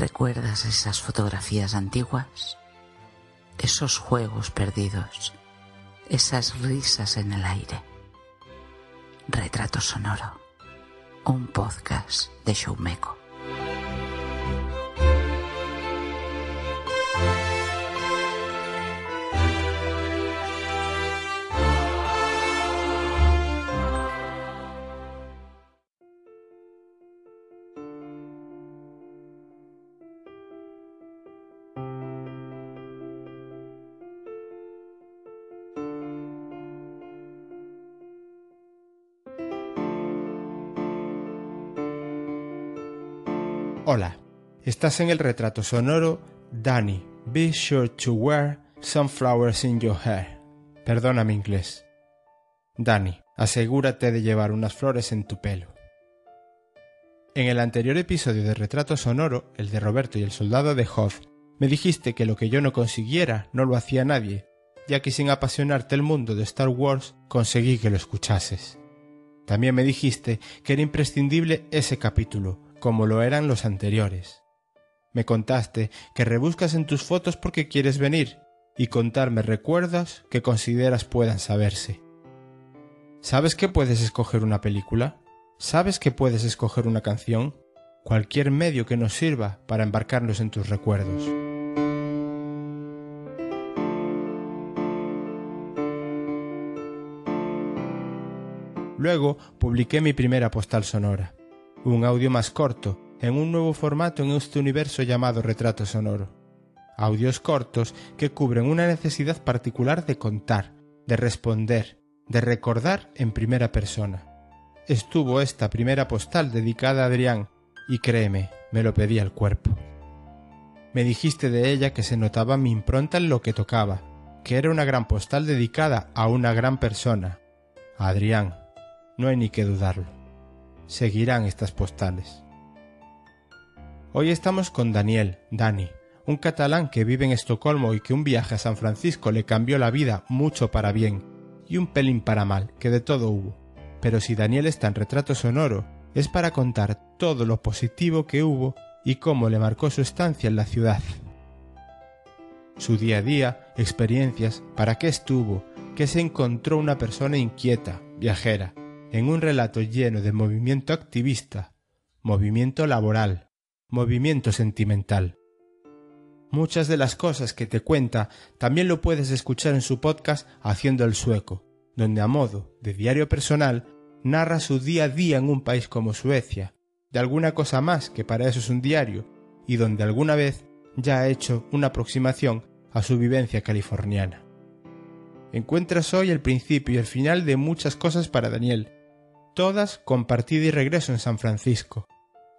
¿Recuerdas esas fotografías antiguas? Esos juegos perdidos, esas risas en el aire. Retrato Sonoro, un podcast de Showmeco. Estás en el retrato sonoro Danny, be sure to wear some flowers in your hair. Perdona inglés. Danny, asegúrate de llevar unas flores en tu pelo. En el anterior episodio de Retrato Sonoro, el de Roberto y el soldado de Hoth, me dijiste que lo que yo no consiguiera no lo hacía nadie, ya que sin apasionarte el mundo de Star Wars conseguí que lo escuchases. También me dijiste que era imprescindible ese capítulo, como lo eran los anteriores. Me contaste que rebuscas en tus fotos porque quieres venir y contarme recuerdos que consideras puedan saberse. ¿Sabes que puedes escoger una película? ¿Sabes que puedes escoger una canción? Cualquier medio que nos sirva para embarcarnos en tus recuerdos. Luego publiqué mi primera postal sonora un audio más corto, en un nuevo formato en este universo llamado retrato sonoro. Audios cortos que cubren una necesidad particular de contar, de responder, de recordar en primera persona. Estuvo esta primera postal dedicada a Adrián, y créeme, me lo pedía el cuerpo. Me dijiste de ella que se notaba mi impronta en lo que tocaba, que era una gran postal dedicada a una gran persona, Adrián. No hay ni que dudarlo seguirán estas postales. Hoy estamos con Daniel, Dani, un catalán que vive en Estocolmo y que un viaje a San Francisco le cambió la vida mucho para bien y un pelín para mal, que de todo hubo. Pero si Daniel está en retrato sonoro, es para contar todo lo positivo que hubo y cómo le marcó su estancia en la ciudad. Su día a día, experiencias, para qué estuvo, que se encontró una persona inquieta, viajera, en un relato lleno de movimiento activista, movimiento laboral, movimiento sentimental. Muchas de las cosas que te cuenta también lo puedes escuchar en su podcast Haciendo el Sueco, donde a modo de diario personal narra su día a día en un país como Suecia, de alguna cosa más que para eso es un diario, y donde alguna vez ya ha hecho una aproximación a su vivencia californiana. Encuentras hoy el principio y el final de muchas cosas para Daniel, todas con partida y regreso en San Francisco.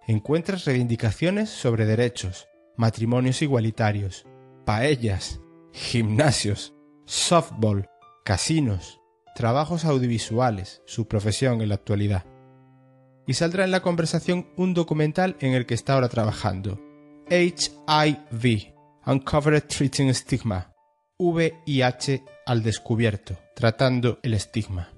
Encuentras reivindicaciones sobre derechos, matrimonios igualitarios, paellas, gimnasios, softball, casinos, trabajos audiovisuales, su profesión en la actualidad. Y saldrá en la conversación un documental en el que está ahora trabajando. HIV, Uncovered Treating Stigma, VIH al descubierto, tratando el estigma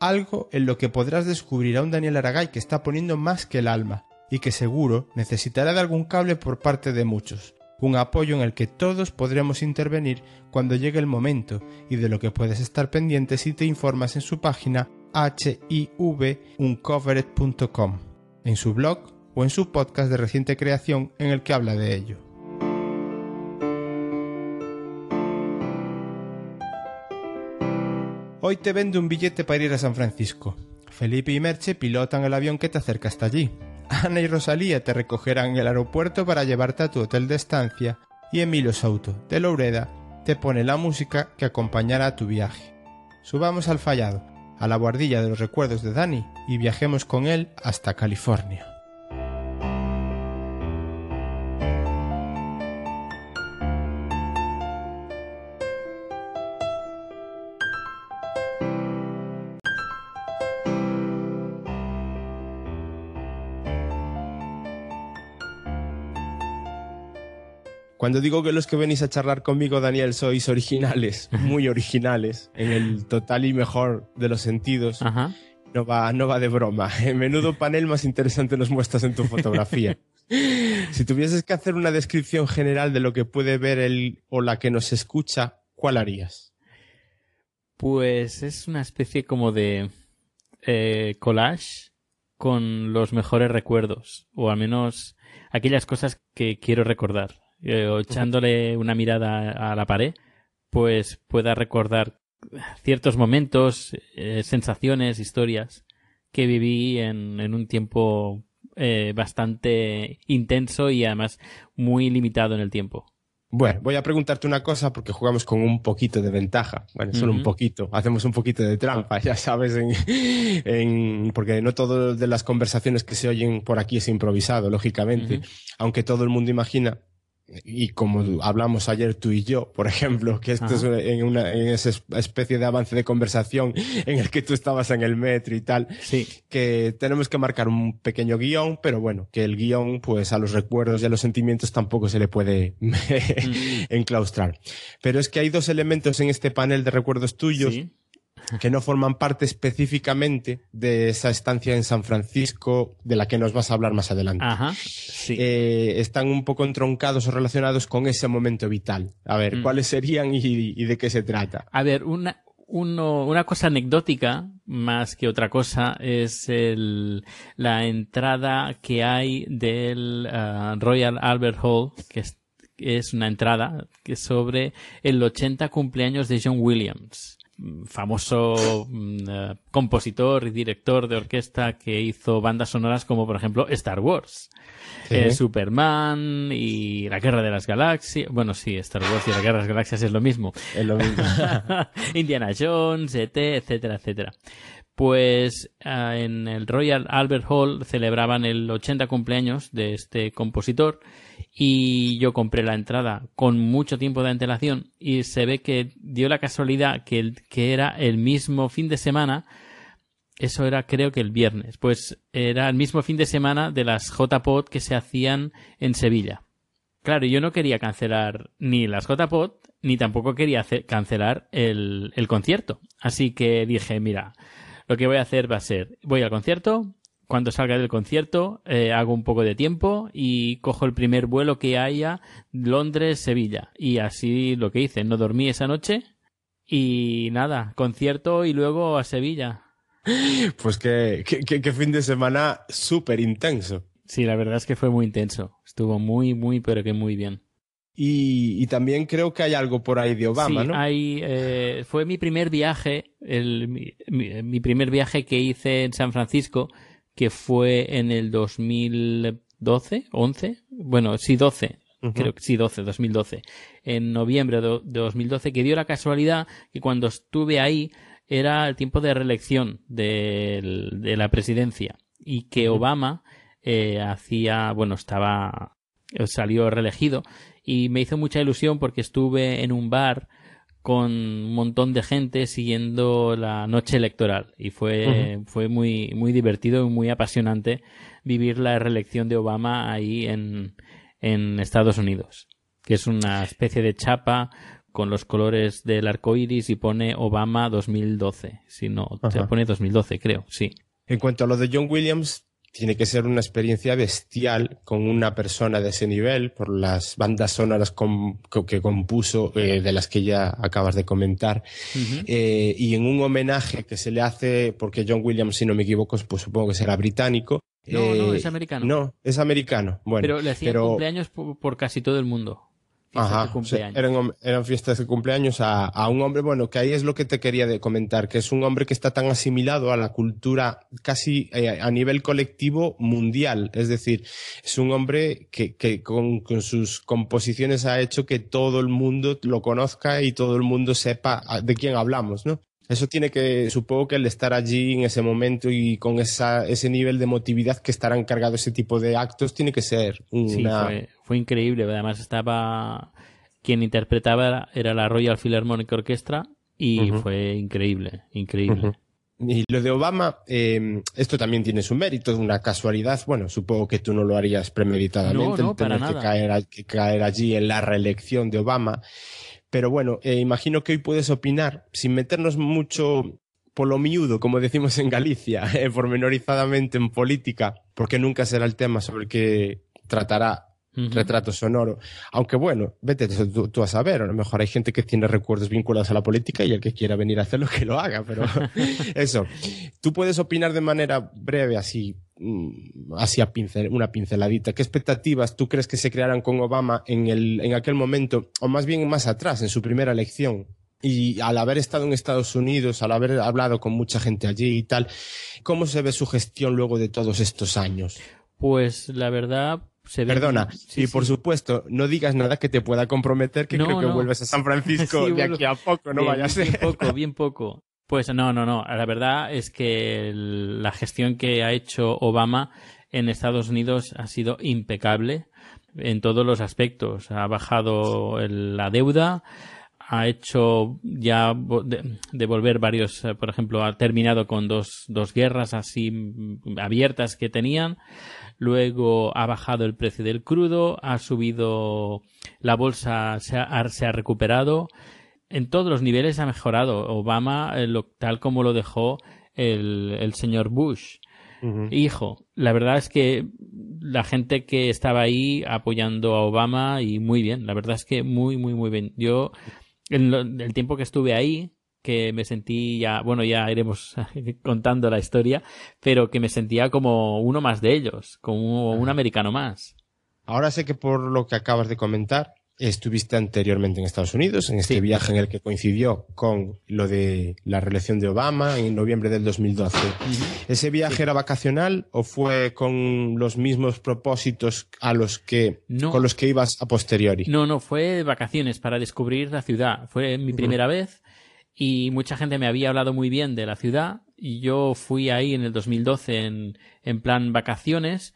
algo en lo que podrás descubrir a un Daniel Aragay que está poniendo más que el alma y que seguro necesitará de algún cable por parte de muchos, un apoyo en el que todos podremos intervenir cuando llegue el momento y de lo que puedes estar pendiente si te informas en su página hivuncovered.com, en su blog o en su podcast de reciente creación en el que habla de ello. Hoy te vendo un billete para ir a San Francisco. Felipe y Merche pilotan el avión que te acerca hasta allí. Ana y Rosalía te recogerán en el aeropuerto para llevarte a tu hotel de estancia y Emilio Souto, de Loureda, te pone la música que acompañará a tu viaje. Subamos al fallado, a la guardilla de los recuerdos de Dani y viajemos con él hasta California. Cuando digo que los que venís a charlar conmigo, Daniel, sois originales, muy originales, en el total y mejor de los sentidos, No, va, no va de broma. En menudo panel más interesante nos muestras en tu fotografía. Si tuvieses que hacer una descripción general de lo que puede ver el o la que nos escucha, ¿cuál harías? Pues es una especie como de eh, collage con los mejores recuerdos, o al menos aquellas cosas que quiero recordar. Eh, o echándole una mirada a la pared, pues pueda recordar ciertos momentos, eh, sensaciones, historias que viví en, en un tiempo eh, bastante intenso y además muy limitado en el tiempo. Bueno, voy a preguntarte una cosa porque jugamos con un poquito de ventaja. Bueno, solo un poquito. Hacemos un poquito de trampa, ya sabes, en, porque no todas de las conversaciones que se oyen por aquí es improvisado, lógicamente. Aunque todo el mundo imagina y como hablamos ayer tú y yo, por ejemplo, que esto es en, una, en esa especie de avance de conversación en el que tú estabas en el metro y tal, sí. que tenemos que marcar un pequeño guion, pero bueno, que el guion, pues a los recuerdos y a los sentimientos tampoco se le puede mm. enclaustrar. Pero es que hay dos elementos en este panel de recuerdos tuyos que no forman parte específicamente de esa estancia en San Francisco de la que nos vas a hablar más adelante. Ajá, sí. Eh, están un poco entroncados o relacionados con ese momento vital. A ver, mm. ¿cuáles serían y, de qué se trata? A ver, una, una cosa anecdótica más que otra cosa es el, la entrada que hay del uh, Royal Albert Hall, que es, es una entrada que sobre el 80 cumpleaños de John Williams famoso mm, eh, compositor y director de orquesta que hizo bandas sonoras como por ejemplo Star Wars. Eh, Superman y la Guerra de las Galaxias. Bueno, sí, Star Wars y la Guerra de las Galaxias es lo mismo. Es lo mismo. Indiana Jones, ET, etcétera, etcétera. Pues eh, en el Royal Albert Hall celebraban el 80 cumpleaños de este compositor y yo compré la entrada con mucho tiempo de antelación y se ve que dio la casualidad que, que era el mismo fin de semana eso era creo que el viernes pues era el mismo fin de semana de las JPod que se hacían en Sevilla. Claro yo no quería cancelar ni las JPod ni tampoco quería cancelar el, el concierto. Así que dije mira lo que voy a hacer va a ser voy al concierto cuando salga del concierto eh, hago un poco de tiempo y cojo el primer vuelo que haya Londres-Sevilla. Y así lo que hice, no dormí esa noche y nada, concierto y luego a Sevilla. Pues qué, qué, fin de semana súper intenso. Sí, la verdad es que fue muy intenso. Estuvo muy, muy, pero que muy bien. Y, y, también creo que hay algo por ahí de Obama, sí, ¿no? Hay, eh, fue mi primer viaje, el, mi, mi, primer viaje que hice en San Francisco que fue en el 2012, 11, bueno, sí, 12, creo que sí, 12, 2012, en noviembre de 2012, que dio la casualidad que cuando estuve ahí era el tiempo de reelección de, de la presidencia y que Obama eh, hacía, bueno, estaba, salió reelegido y me hizo mucha ilusión porque estuve en un bar con un montón de gente siguiendo la noche electoral y fue, fue muy, muy divertido y muy apasionante vivir la reelección de Obama ahí en, en Estados Unidos, que es una especie de chapa con los colores del arco iris y pone Obama 2012. Si no, se pone 2012, creo, sí. En cuanto a lo de John Williams, tiene que ser una experiencia bestial con una persona de ese nivel, por las bandas sonoras que compuso, eh, de las que ya acabas de comentar, eh, y en un homenaje que se le hace, porque John Williams, si no me equivoco, pues supongo que será británico. No, no, es americano. No, es americano. Bueno, pero le hacían cumpleaños por, casi todo el mundo. Ajá, eran, eran, fiestas de cumpleaños a, a, un hombre, bueno, que ahí es lo que te quería de comentar, que es un hombre que está tan asimilado a la cultura casi eh, a nivel colectivo mundial. Es decir, es un hombre que, que con, con, sus composiciones ha hecho que todo el mundo lo conozca y todo el mundo sepa de quién hablamos, ¿no? Eso tiene que, supongo que el estar allí en ese momento y con esa, ese nivel de emotividad que estará encargado ese tipo de actos, tiene que ser una... Sí, fue, increíble. Además estaba... Quien interpretaba era la Royal Philharmonic Orchestra y fue increíble, increíble. Y lo de Obama, eh, esto también tiene su mérito, una casualidad. Bueno, supongo que tú no lo harías premeditadamente, no, no, tener que caer, que caer allí en la reelección de Obama. Pero bueno, eh, imagino que hoy puedes opinar, sin meternos mucho por lo miudo, como decimos en Galicia, eh, pormenorizadamente en política, porque nunca será el tema sobre el que tratará retrato sonoro. Aunque bueno, vete tú, a saber, a lo mejor hay gente que tiene recuerdos vinculados a la política y el que quiera venir a hacerlo que lo haga, pero eso. Tú puedes opinar de manera breve, así, mm, así a pincel, una pinceladita. ¿Qué expectativas tú crees que se crearan con Obama en, el, en aquel momento, o más bien más atrás, en su primera elección? Y al haber estado en Estados Unidos, al haber hablado con mucha gente allí y tal, ¿cómo se ve su gestión luego de todos estos años? Pues la verdad, Perdona, y por supuesto, no digas nada que te pueda comprometer, que creo que vuelves a San Francisco de aquí a poco, no vaya a ser. Bien poco, bien poco. Pues no, no, no. La verdad es que la gestión que ha hecho Obama en Estados Unidos ha sido impecable en todos los aspectos. Ha bajado la deuda, ha hecho ya devolver varios, por ejemplo, ha terminado con dos, dos guerras así abiertas que tenían luego ha bajado el precio del crudo, ha subido la bolsa, se ha, se ha recuperado. En todos los niveles ha mejorado Obama, eh, tal como lo dejó el, el señor Bush. Hijo, la verdad es que la gente que estaba ahí apoyando a Obama y muy bien, la verdad es que muy, muy, muy bien. Yo, en el tiempo que estuve ahí, que me sentí ya, bueno, ya iremos contando la historia, pero que me sentía como uno más de ellos, como un americano más. Ahora sé que por lo que acabas de comentar, estuviste anteriormente en Estados Unidos, en este viaje en el que coincidió con lo de la reelección de Obama en noviembre del 2012. ¿Ese viaje era vacacional o fue con los mismos propósitos a los que, con los que ibas a posteriori? No, no, fue vacaciones para descubrir la ciudad. Fue mi primera vez y mucha gente me había hablado muy bien de la ciudad y yo fui ahí en el 2012 en, en plan vacaciones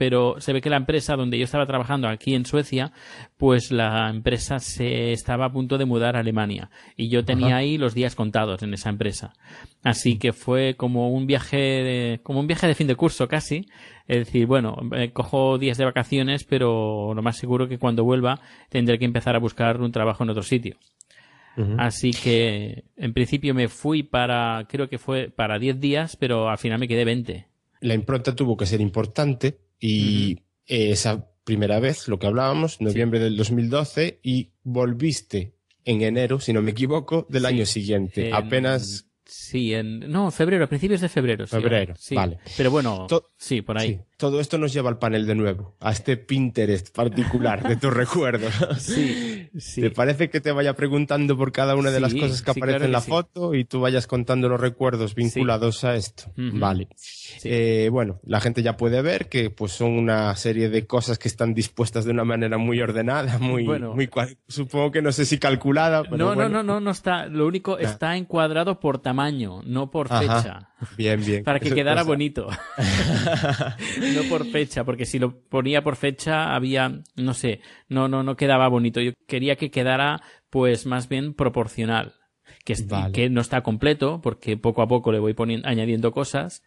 pero se ve que la empresa donde yo estaba trabajando aquí en Suecia, pues la empresa se estaba a punto de mudar a Alemania y yo tenía ahí los días contados en esa empresa. Así que fue como un viaje de, como un viaje de fin de curso casi, es decir, bueno, eh, cojo días de vacaciones, pero lo más seguro que cuando vuelva tendré que empezar a buscar un trabajo en otro sitio. Así que en principio me fui para, creo que fue para 10 días, pero al final me quedé 20. La impronta tuvo que ser importante y esa primera vez, lo que hablábamos, noviembre del 2012, y volviste en enero, si no me equivoco, del año siguiente. Apenas Sí, en, no, febrero, a principios de febrero. Febrero, sí. vale. Pero bueno, sí, por ahí. Todo esto nos lleva al panel de nuevo, a este Pinterest particular de tus recuerdos. Sí, sí. ¿Te parece que te vaya preguntando por cada una de las cosas que aparecen en la foto y tú vayas contando los recuerdos vinculados a esto? Vale. Eh, bueno, la gente ya puede ver que pues son una serie de cosas que están dispuestas de una manera muy ordenada, muy, bueno, muy supongo que no sé si calculada. Pero no, no, no, no, no está. Lo único está encuadrado por tamaño, no por fecha. Bien, bien. Para que quedara bonito. no por fecha, porque si lo ponía por fecha había, no sé, no, no, no quedaba bonito. Yo quería que quedara, pues, más bien proporcional. Que, que no está completo, porque poco a poco le voy poniendo, añadiendo cosas.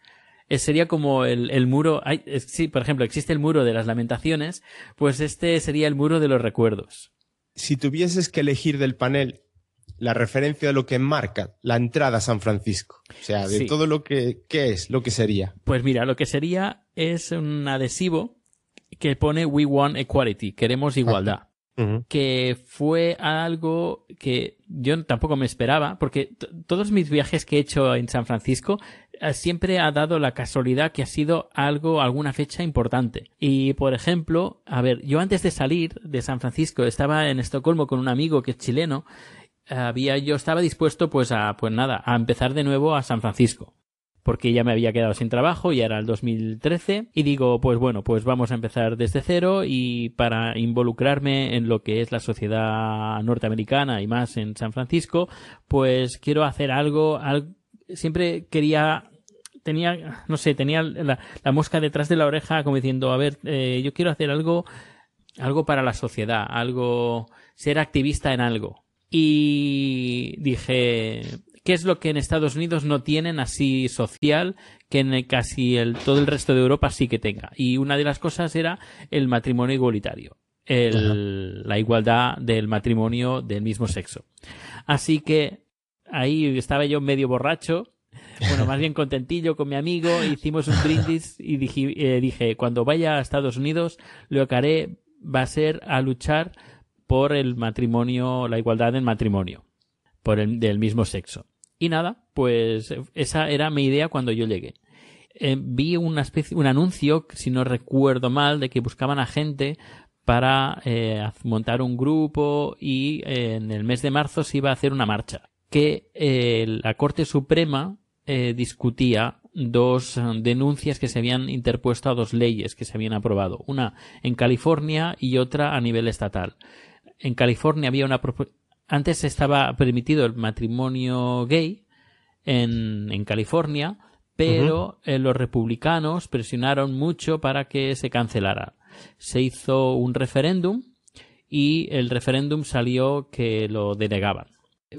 Eh, sería como el, el muro, hay, sí, por ejemplo, existe el muro de las lamentaciones, pues este sería el muro de los recuerdos. Si tuvieses que elegir del panel la referencia de lo que marca la entrada a San Francisco. O sea, de todo lo que ¿qué es, lo que sería. Pues mira, lo que sería es un adhesivo que pone We Want Equality, queremos igualdad. Que fue algo que yo tampoco me esperaba, porque todos mis viajes que he hecho en San Francisco eh, siempre ha dado la casualidad que ha sido algo, alguna fecha importante. Y por ejemplo, a ver, yo antes de salir de San Francisco estaba en Estocolmo con un amigo que es chileno había yo estaba dispuesto pues a pues nada a empezar de nuevo a San Francisco porque ya me había quedado sin trabajo y era el 2013 y digo pues bueno pues vamos a empezar desde cero y para involucrarme en lo que es la sociedad norteamericana y más en San Francisco pues quiero hacer algo, siempre quería tenía no sé tenía la, mosca detrás de la oreja como diciendo a ver eh, yo quiero hacer algo algo para la sociedad algo ser activista en algo y dije, ¿qué es lo que en Estados Unidos no tienen así social que en casi el, todo el resto de Europa sí que tenga? Y una de las cosas era el matrimonio igualitario. la igualdad del matrimonio del mismo sexo. Así que ahí estaba yo medio borracho bueno, más bien contentillo con mi amigo, hicimos un brindis y dije, eh, dije, cuando vaya a Estados Unidos, lo que haré va a ser a luchar por el matrimonio, la igualdad en matrimonio, por el del mismo sexo. Y nada, pues esa era mi idea cuando yo llegué. Eh, vi una especie, un anuncio, si no recuerdo mal, de que buscaban a gente para eh, montar un grupo y eh, en el mes de marzo se iba a hacer una marcha. Que la Corte Suprema discutía dos denuncias que se habían interpuesto a dos leyes que se habían aprobado, una en California y otra a nivel estatal. En California había una antes estaba permitido el matrimonio gay en, en California, pero eh, los republicanos presionaron mucho para que se cancelara. Se hizo un referéndum y el referéndum salió que lo denegaban.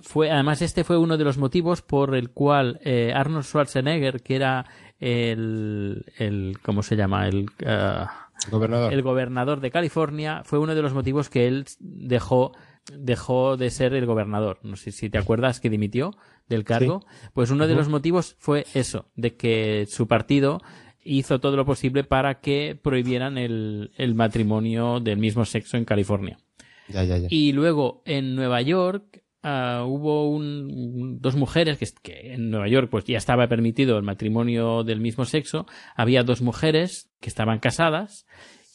Fue, además, este fue uno de los motivos por el cual eh, Arnold Schwarzenegger, que era el, el ¿cómo se llama? El, eh, gobernador. el gobernador de California, fue uno de los motivos que él dejó dejó de ser el gobernador. No sé si te acuerdas que dimitió del cargo. Pues uno de los motivos fue eso, de que su partido hizo todo lo posible para que prohibieran el, el matrimonio del mismo sexo en California. Ya, ya, ya. Y luego en Nueva York uh, hubo un, dos mujeres que, que, en Nueva York pues ya estaba permitido el matrimonio del mismo sexo. Había dos mujeres que estaban casadas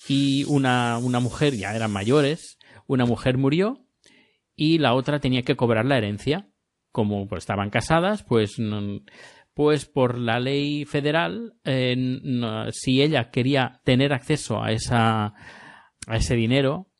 y una, una mujer, ya eran mayores, una mujer murió y la otra tenía que cobrar la herencia. Como pues, estaban casadas, pues, pues por la ley federal, eh, si ella quería tener acceso a, esa, a ese dinero,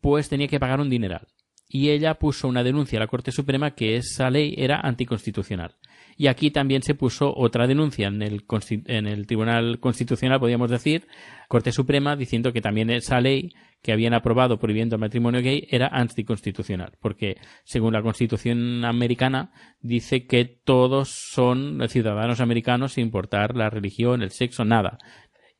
pues tenía que pagar un dineral. Y ella puso una denuncia a la Corte Suprema que esa ley era anticonstitucional. Y aquí también se puso otra denuncia en el, en el Tribunal Constitucional, podríamos decir, Corte Suprema, diciendo que también esa ley que habían aprobado prohibiendo el matrimonio gay era anticonstitucional, porque según la Constitución americana dice que todos son ciudadanos americanos sin importar la religión, el sexo, nada.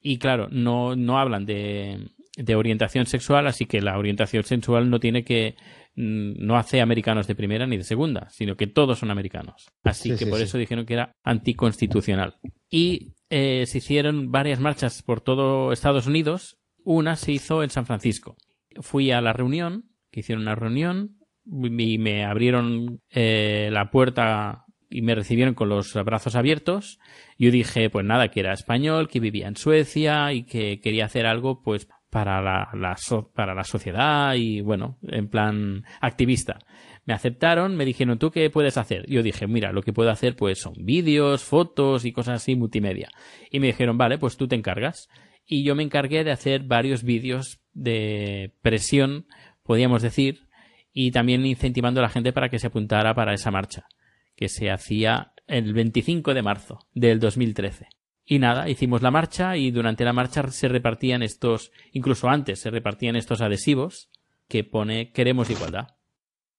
Y claro, no, no hablan de, de orientación sexual, así que la orientación sexual no tiene que no hace americanos de primera ni de segunda, sino que todos son americanos. Así que por eso dijeron que era anticonstitucional. Y eh, se hicieron varias marchas por todo Estados Unidos. Una se hizo en San Francisco. Fui a la reunión, que hicieron una reunión, y me abrieron eh, la puerta y me recibieron con los brazos abiertos. Yo dije, pues nada, que era español, que vivía en Suecia y que quería hacer algo, pues para la, para la sociedad y bueno, en plan activista. Me aceptaron, me dijeron, ¿tú qué puedes hacer? Yo dije, mira, lo que puedo hacer pues son vídeos, fotos y cosas así multimedia. Y me dijeron, vale, pues tú te encargas. Y yo me encargué de hacer varios vídeos de presión, podríamos decir, y también incentivando a la gente para que se apuntara para esa marcha, que se hacía el 25 de marzo del 2013. Y nada, hicimos la marcha y durante la marcha se repartían estos, incluso antes se repartían estos adhesivos que pone queremos igualdad.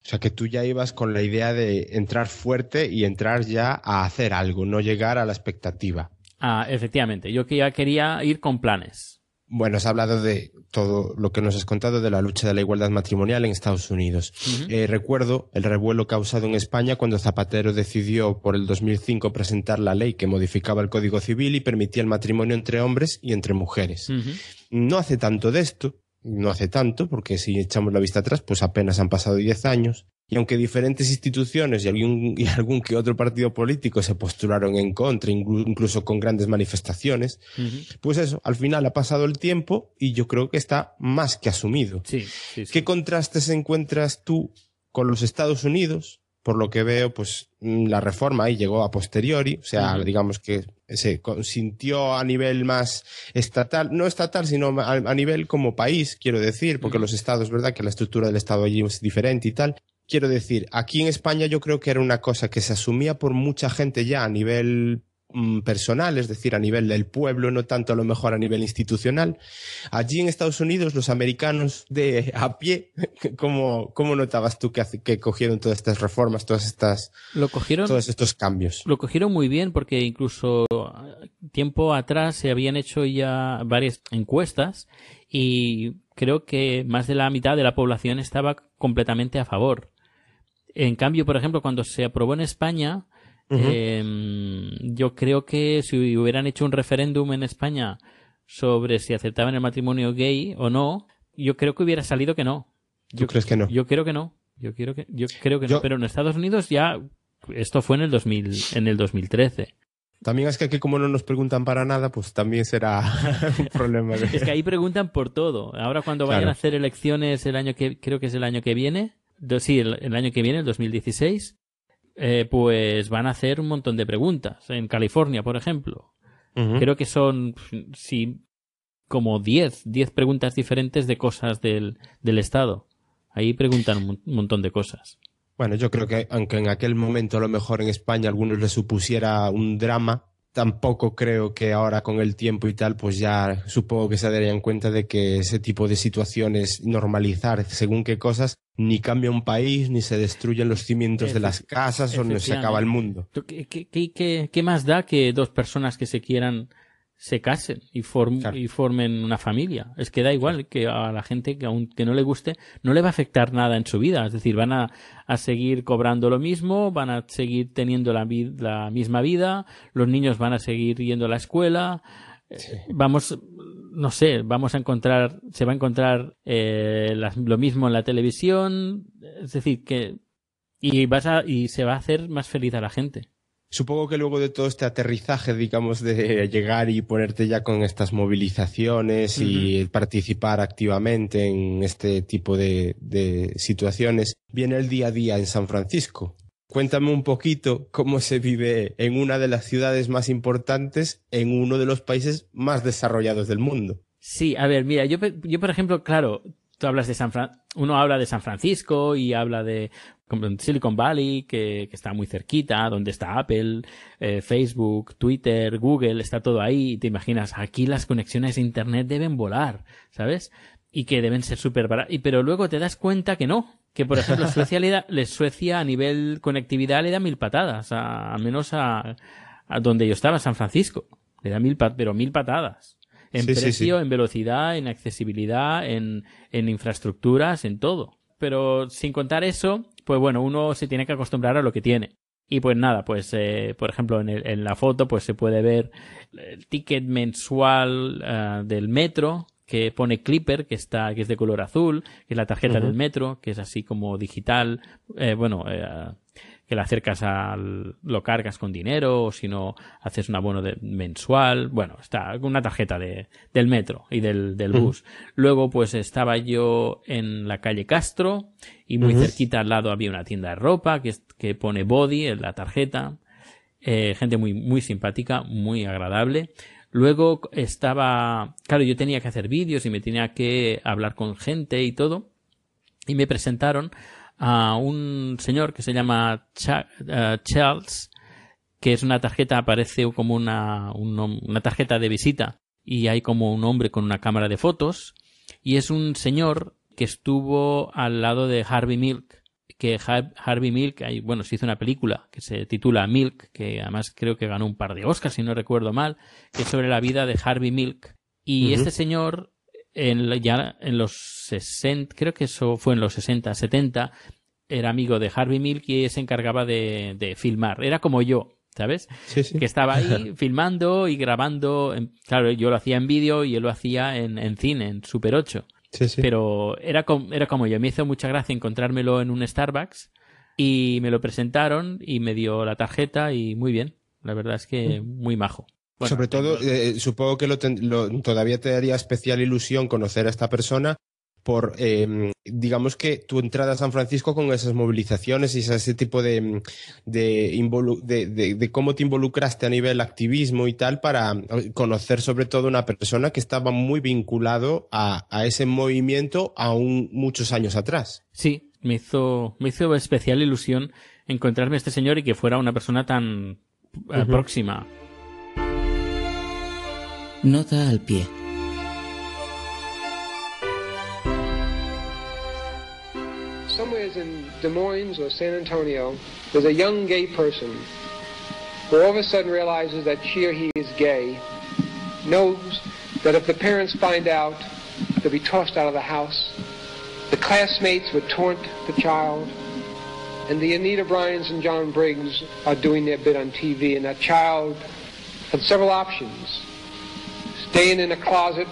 O sea que tú ya ibas con la idea de entrar fuerte y entrar ya a hacer algo, no llegar a la expectativa. Ah, efectivamente, yo que ya quería ir con planes. Bueno, has hablado de todo lo que nos has contado de la lucha de la igualdad matrimonial en Estados Unidos. eh, recuerdo el revuelo causado en España cuando Zapatero decidió por el 2005 presentar la ley que modificaba el Código Civil y permitía el matrimonio entre hombres y entre mujeres. No hace tanto de esto, no hace tanto, porque si echamos la vista atrás, pues apenas han pasado 10 años. Y aunque diferentes instituciones y algún, y algún que otro partido político se postularon en contra, inclu- incluso con grandes manifestaciones, pues eso, al final ha pasado el tiempo y yo creo que está más que asumido. Sí, sí, sí. ¿Qué contrastes encuentras tú con los Estados Unidos? Por lo que veo, pues mm, la reforma ahí llegó a posteriori, o sea, digamos que se consintió a nivel más estatal, no estatal, sino a, a nivel como país, quiero decir, porque los estados, ¿verdad? Que la estructura del estado allí es diferente y tal. Quiero decir, aquí en España yo creo que era una cosa que se asumía por mucha gente ya a nivel mm, personal, es decir, a nivel del pueblo, no tanto a lo mejor a nivel institucional. Allí en Estados Unidos, los americanos de a pie, ¿cómo, cómo notabas tú que, cogieron todas estas reformas, todas estas, Lo cogieron, todos estos cambios? lo cogieron muy bien porque incluso eh, tiempo atrás se habían hecho ya varias encuestas y creo que más de la mitad de la población estaba completamente a favor. En cambio, por ejemplo, cuando se aprobó en España, Em, yo creo que si hubieran hecho un referéndum en España sobre si aceptaban el matrimonio gay o no, yo creo que hubiera salido que no. ¿Tú crees que no? Yo creo que no. Yo quiero que, yo creo que no. Pero en Estados Unidos ya, esto fue en el 2000, en el 2013. También es que aquí como no nos preguntan para nada, pues también será un problema. es que ahí preguntan por todo. Ahora cuando vayan a hacer elecciones el año que, creo que es el año que viene, sí, el, año que viene, el 2016, eh, pues van a hacer un montón de preguntas. En California, por ejemplo. Creo que son, sí, como 10, 10 preguntas diferentes de cosas del, del Estado. Ahí preguntan un montón de cosas. Bueno, yo creo que aunque en aquel momento a lo mejor en España a algunos les supusiera un drama, tampoco creo que ahora con el tiempo y tal, pues ya supongo que se darían cuenta de que ese tipo de situaciones, normalizar según qué cosas, ni cambia un país, ni se destruyen los cimientos de las casas o no se acaba el mundo. ¿Qué, qué, qué más da que dos personas que se quieran se casen y, y formen una familia. Es que da igual que a la gente que aunque no le guste, no le va a afectar nada en su vida. Es decir, van a, a seguir cobrando lo mismo, van a seguir teniendo la, la, misma vida, los niños van a seguir yendo a la escuela. Eh, vamos, no sé, vamos a encontrar, se va a encontrar eh, lo mismo en la televisión. Es decir, que y vas a, y se va a hacer más feliz a la gente. Supongo que luego de todo este aterrizaje, digamos, de llegar y ponerte ya con estas movilizaciones y participar activamente en este tipo de, de, situaciones, viene el día a día en San Francisco. Cuéntame un poquito cómo se vive en una de las ciudades más importantes, en uno de los países más desarrollados del mundo. Sí, a ver, mira, yo, yo por ejemplo, claro, tú hablas de San Fran uno habla de San Francisco y habla de Silicon Valley, que, que está muy cerquita, donde está Apple, eh, Facebook, Twitter, Google, está todo ahí, y te imaginas, aquí las conexiones de Internet deben volar, ¿sabes? Y que deben ser súper baratas. Pero luego te das cuenta que no, que por ejemplo Suecia, le Suecia a nivel conectividad le da mil patadas, a, menos a, a donde yo estaba, San Francisco. Le da mil, pero mil patadas en precio, en velocidad, en accesibilidad, en, en infraestructuras, en todo. Pero sin contar eso, pues bueno, uno se tiene que acostumbrar a lo que tiene. Y pues nada, pues eh, por ejemplo en, el, en, la foto pues se puede ver el ticket mensual uh, del metro que pone Clipper, que está, que es de color azul, que es la tarjeta del metro, que es así como digital, eh, bueno, eh, que la acercas al, lo cargas con dinero, o si no, haces un abono de, mensual. Bueno, está una tarjeta de, del metro y del, del bus. Luego, pues estaba yo en la calle Castro y muy cerquita al lado había una tienda de ropa que, que pone Body en la tarjeta. Eh, gente muy, muy simpática, muy agradable. Luego estaba, claro, yo tenía que hacer vídeos y me tenía que hablar con gente y todo. Y me presentaron a un señor que se llama eh, Charles, que es una tarjeta, aparece como una, una tarjeta de visita. Y hay como un hombre con una cámara de fotos. Y es un señor que estuvo al lado de Harvey Milk que Harvey Milk, bueno, se hizo una película que se titula Milk, que además creo que ganó un par de Oscars, si no recuerdo mal, que es sobre la vida de Harvey Milk. Y este señor en, ya en los 60, creo que eso fue en los 60, 70, era amigo de Harvey Milk y se encargaba de, de filmar. Era como yo, ¿sabes? Sí, sí. Que estaba ahí filmando y grabando. claro, yo lo hacía en vídeo y él lo hacía en, en cine, en Super 8. Sí, sí. Pero era, como, era como yo. Me hizo mucha gracia encontrármelo en un Starbucks y me lo presentaron y me dio la tarjeta y muy bien. La verdad es que mm. muy majo. Sobre todo, eh, supongo que lo, todavía te daría especial ilusión conocer a esta persona por, eh, digamos que tu entrada a San Francisco con esas movilizaciones y ese tipo de, de, de, cómo te involucraste a nivel activismo y tal para conocer sobre todo una persona que estaba muy vinculado a, a ese movimiento aún muchos años atrás. Sí, me hizo, me hizo especial ilusión encontrarme a este señor y que fuera una persona tan uh próxima Al pie. Somewhere in Des Moines or San Antonio, there's a young gay person who all of a sudden realizes that she or he is gay, knows that if the parents find out, they'll be tossed out of the house. The classmates would taunt the child. and the Anita Bryans and John Briggs are doing their bit on TV, and that child had several options. Staying in a closet,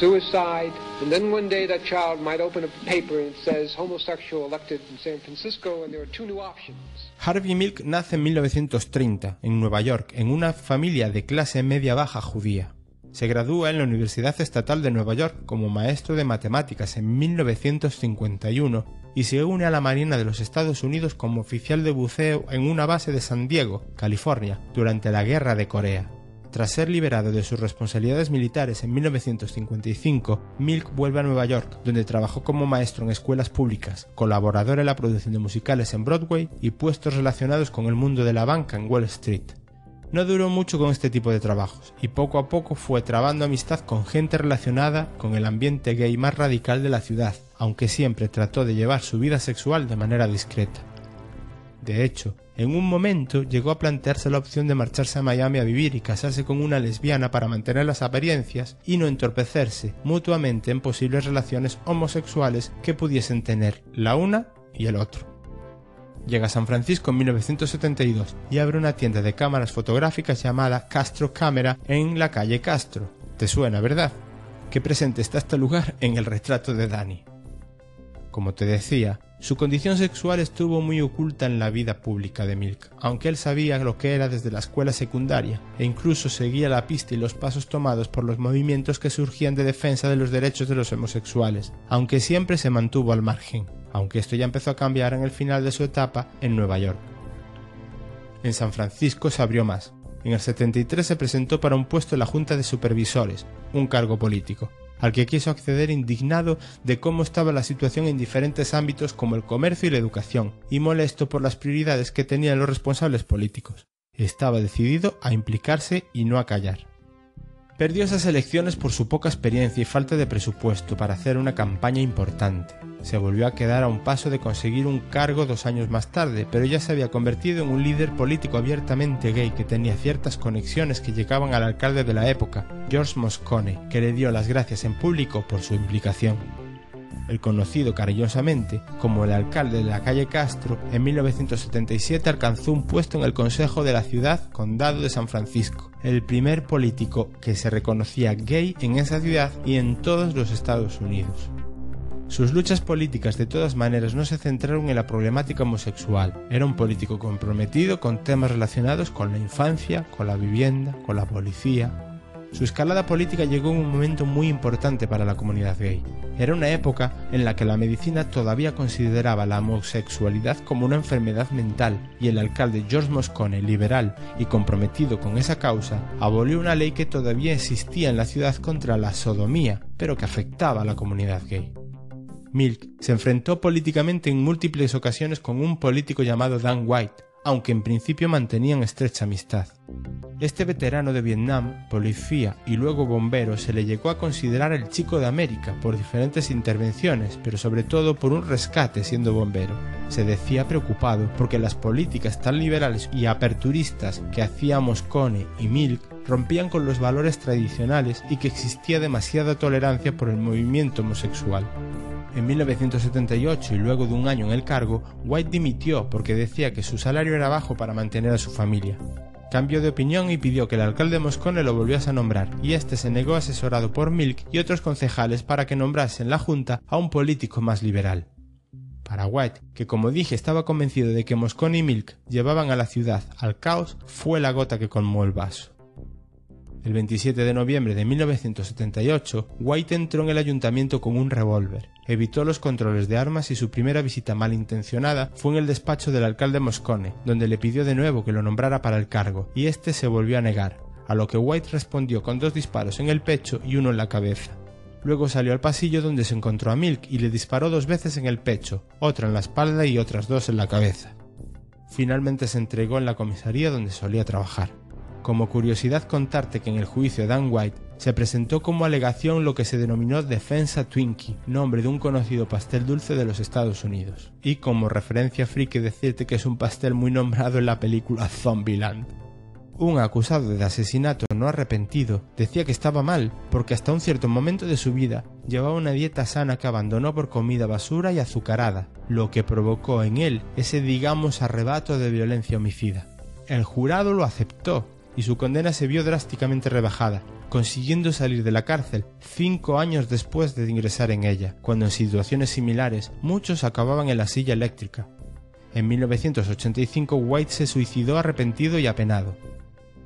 suicide, and then one day that child might open a paper and it says homosexual elected in San Francisco, and there are two new options. Harvey Milk nace en 1930 en Nueva York en una familia de clase media baja judía. Se gradúa en la Universidad Estatal de Nueva York como maestro de matemáticas en 1951 y se une a la Marina de los Estados Unidos como oficial de buceo en una base de San Diego, California, durante la Guerra de Corea. Tras ser liberado de sus responsabilidades militares en 1955, Milk vuelve a Nueva York, donde trabajó como maestro en escuelas públicas, colaborador en la producción de musicales en Broadway y puestos relacionados con el mundo de la banca en Wall Street. No duró mucho con este tipo de trabajos, y poco a poco fue trabando amistad con gente relacionada con el ambiente gay más radical de la ciudad, aunque siempre trató de llevar su vida sexual de manera discreta. De hecho, en un momento llegó a plantearse la opción de marcharse a Miami a vivir y casarse con una lesbiana para mantener las apariencias y no entorpecerse mutuamente en posibles relaciones homosexuales que pudiesen tener la una y el otro. Llega a San Francisco en 1972 y abre una tienda de cámaras fotográficas llamada Castro Cámara en la calle Castro. ¿Te suena, verdad? Qué presente está este lugar en el retrato de Dani. Como te decía, su condición sexual estuvo muy oculta en la vida pública de Milk, aunque él sabía lo que era desde la escuela secundaria e incluso seguía la pista y los pasos tomados por los movimientos que surgían de defensa de los derechos de los homosexuales, aunque siempre se mantuvo al margen, aunque esto ya empezó a cambiar en el final de su etapa en Nueva York. En San Francisco se abrió más. En el 73 se presentó para un puesto en la Junta de Supervisores, un cargo político al que quiso acceder indignado de cómo estaba la situación en diferentes ámbitos como el comercio y la educación, y molesto por las prioridades que tenían los responsables políticos. Estaba decidido a implicarse y no a callar. Perdió esas elecciones por su poca experiencia y falta de presupuesto para hacer una campaña importante. Se volvió a quedar a un paso de conseguir un cargo dos años más tarde, pero ya se había convertido en un líder político abiertamente gay que tenía ciertas conexiones que llegaban al alcalde de la época, George Moscone, que le dio las gracias en público por su implicación el conocido cariñosamente como el alcalde de la calle Castro, en 1977 alcanzó un puesto en el Consejo de la Ciudad Condado de San Francisco, el primer político que se reconocía gay en esa ciudad y en todos los Estados Unidos. Sus luchas políticas de todas maneras no se centraron en la problemática homosexual. Era un político comprometido con temas relacionados con la infancia, con la vivienda, con la policía, su escalada política llegó en un momento muy importante para la comunidad gay. Era una época en la que la medicina todavía consideraba la homosexualidad como una enfermedad mental y el alcalde George Moscone, liberal y comprometido con esa causa, abolió una ley que todavía existía en la ciudad contra la sodomía, pero que afectaba a la comunidad gay. Milk se enfrentó políticamente en múltiples ocasiones con un político llamado Dan White, aunque en principio mantenían estrecha amistad. Este veterano de Vietnam, policía y luego bombero se le llegó a considerar el chico de América por diferentes intervenciones, pero sobre todo por un rescate siendo bombero. Se decía preocupado porque las políticas tan liberales y aperturistas que hacía Moscone y Milk rompían con los valores tradicionales y que existía demasiada tolerancia por el movimiento homosexual. En 1978 y luego de un año en el cargo, White dimitió porque decía que su salario era bajo para mantener a su familia. Cambió de opinión y pidió que el alcalde Moscone lo volviese a nombrar, y este se negó asesorado por Milk y otros concejales para que nombrase en la Junta a un político más liberal. Para White, que como dije estaba convencido de que Moscone y Milk llevaban a la ciudad al caos, fue la gota que colmó el vaso. El 27 de noviembre de 1978, White entró en el ayuntamiento con un revólver, evitó los controles de armas y su primera visita malintencionada fue en el despacho del alcalde Moscone, donde le pidió de nuevo que lo nombrara para el cargo, y este se volvió a negar, a lo que White respondió con dos disparos en el pecho y uno en la cabeza. Luego salió al pasillo donde se encontró a Milk y le disparó dos veces en el pecho, otra en la espalda y otras dos en la cabeza. Finalmente se entregó en la comisaría donde solía trabajar. Como curiosidad contarte que en el juicio de Dan White se presentó como alegación lo que se denominó defensa Twinkie, nombre de un conocido pastel dulce de los Estados Unidos. Y como referencia friki decirte que es un pastel muy nombrado en la película Zombieland. Un acusado de asesinato no arrepentido decía que estaba mal porque hasta un cierto momento de su vida llevaba una dieta sana que abandonó por comida basura y azucarada, lo que provocó en él ese digamos arrebato de violencia homicida. El jurado lo aceptó y su condena se vio drásticamente rebajada, consiguiendo salir de la cárcel cinco años después de ingresar en ella, cuando en situaciones similares muchos acababan en la silla eléctrica. En 1985 White se suicidó arrepentido y apenado.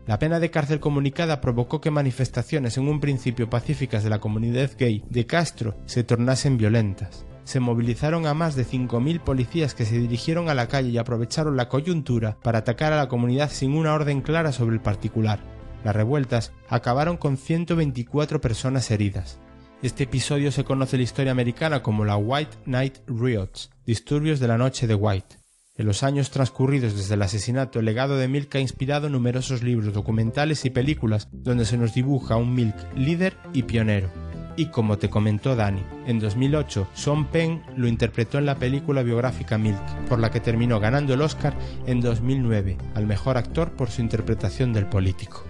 La pena de cárcel comunicada provocó que manifestaciones en un principio pacíficas de la comunidad gay de Castro se tornasen violentas. Se movilizaron a más de 5.000 policías que se dirigieron a la calle y aprovecharon la coyuntura para atacar a la comunidad sin una orden clara sobre el particular. Las revueltas acabaron con 124 personas heridas. Este episodio se conoce en la historia americana como la White Night Riots, disturbios de la noche de White. En los años transcurridos desde el asesinato, el legado de Milk ha inspirado numerosos libros, documentales y películas donde se nos dibuja un Milk líder y pionero. Y como te comentó Dani, en 2008 Sean Penn lo interpretó en la película biográfica Milk, por la que terminó ganando el Oscar en 2009 al mejor actor por su interpretación del político.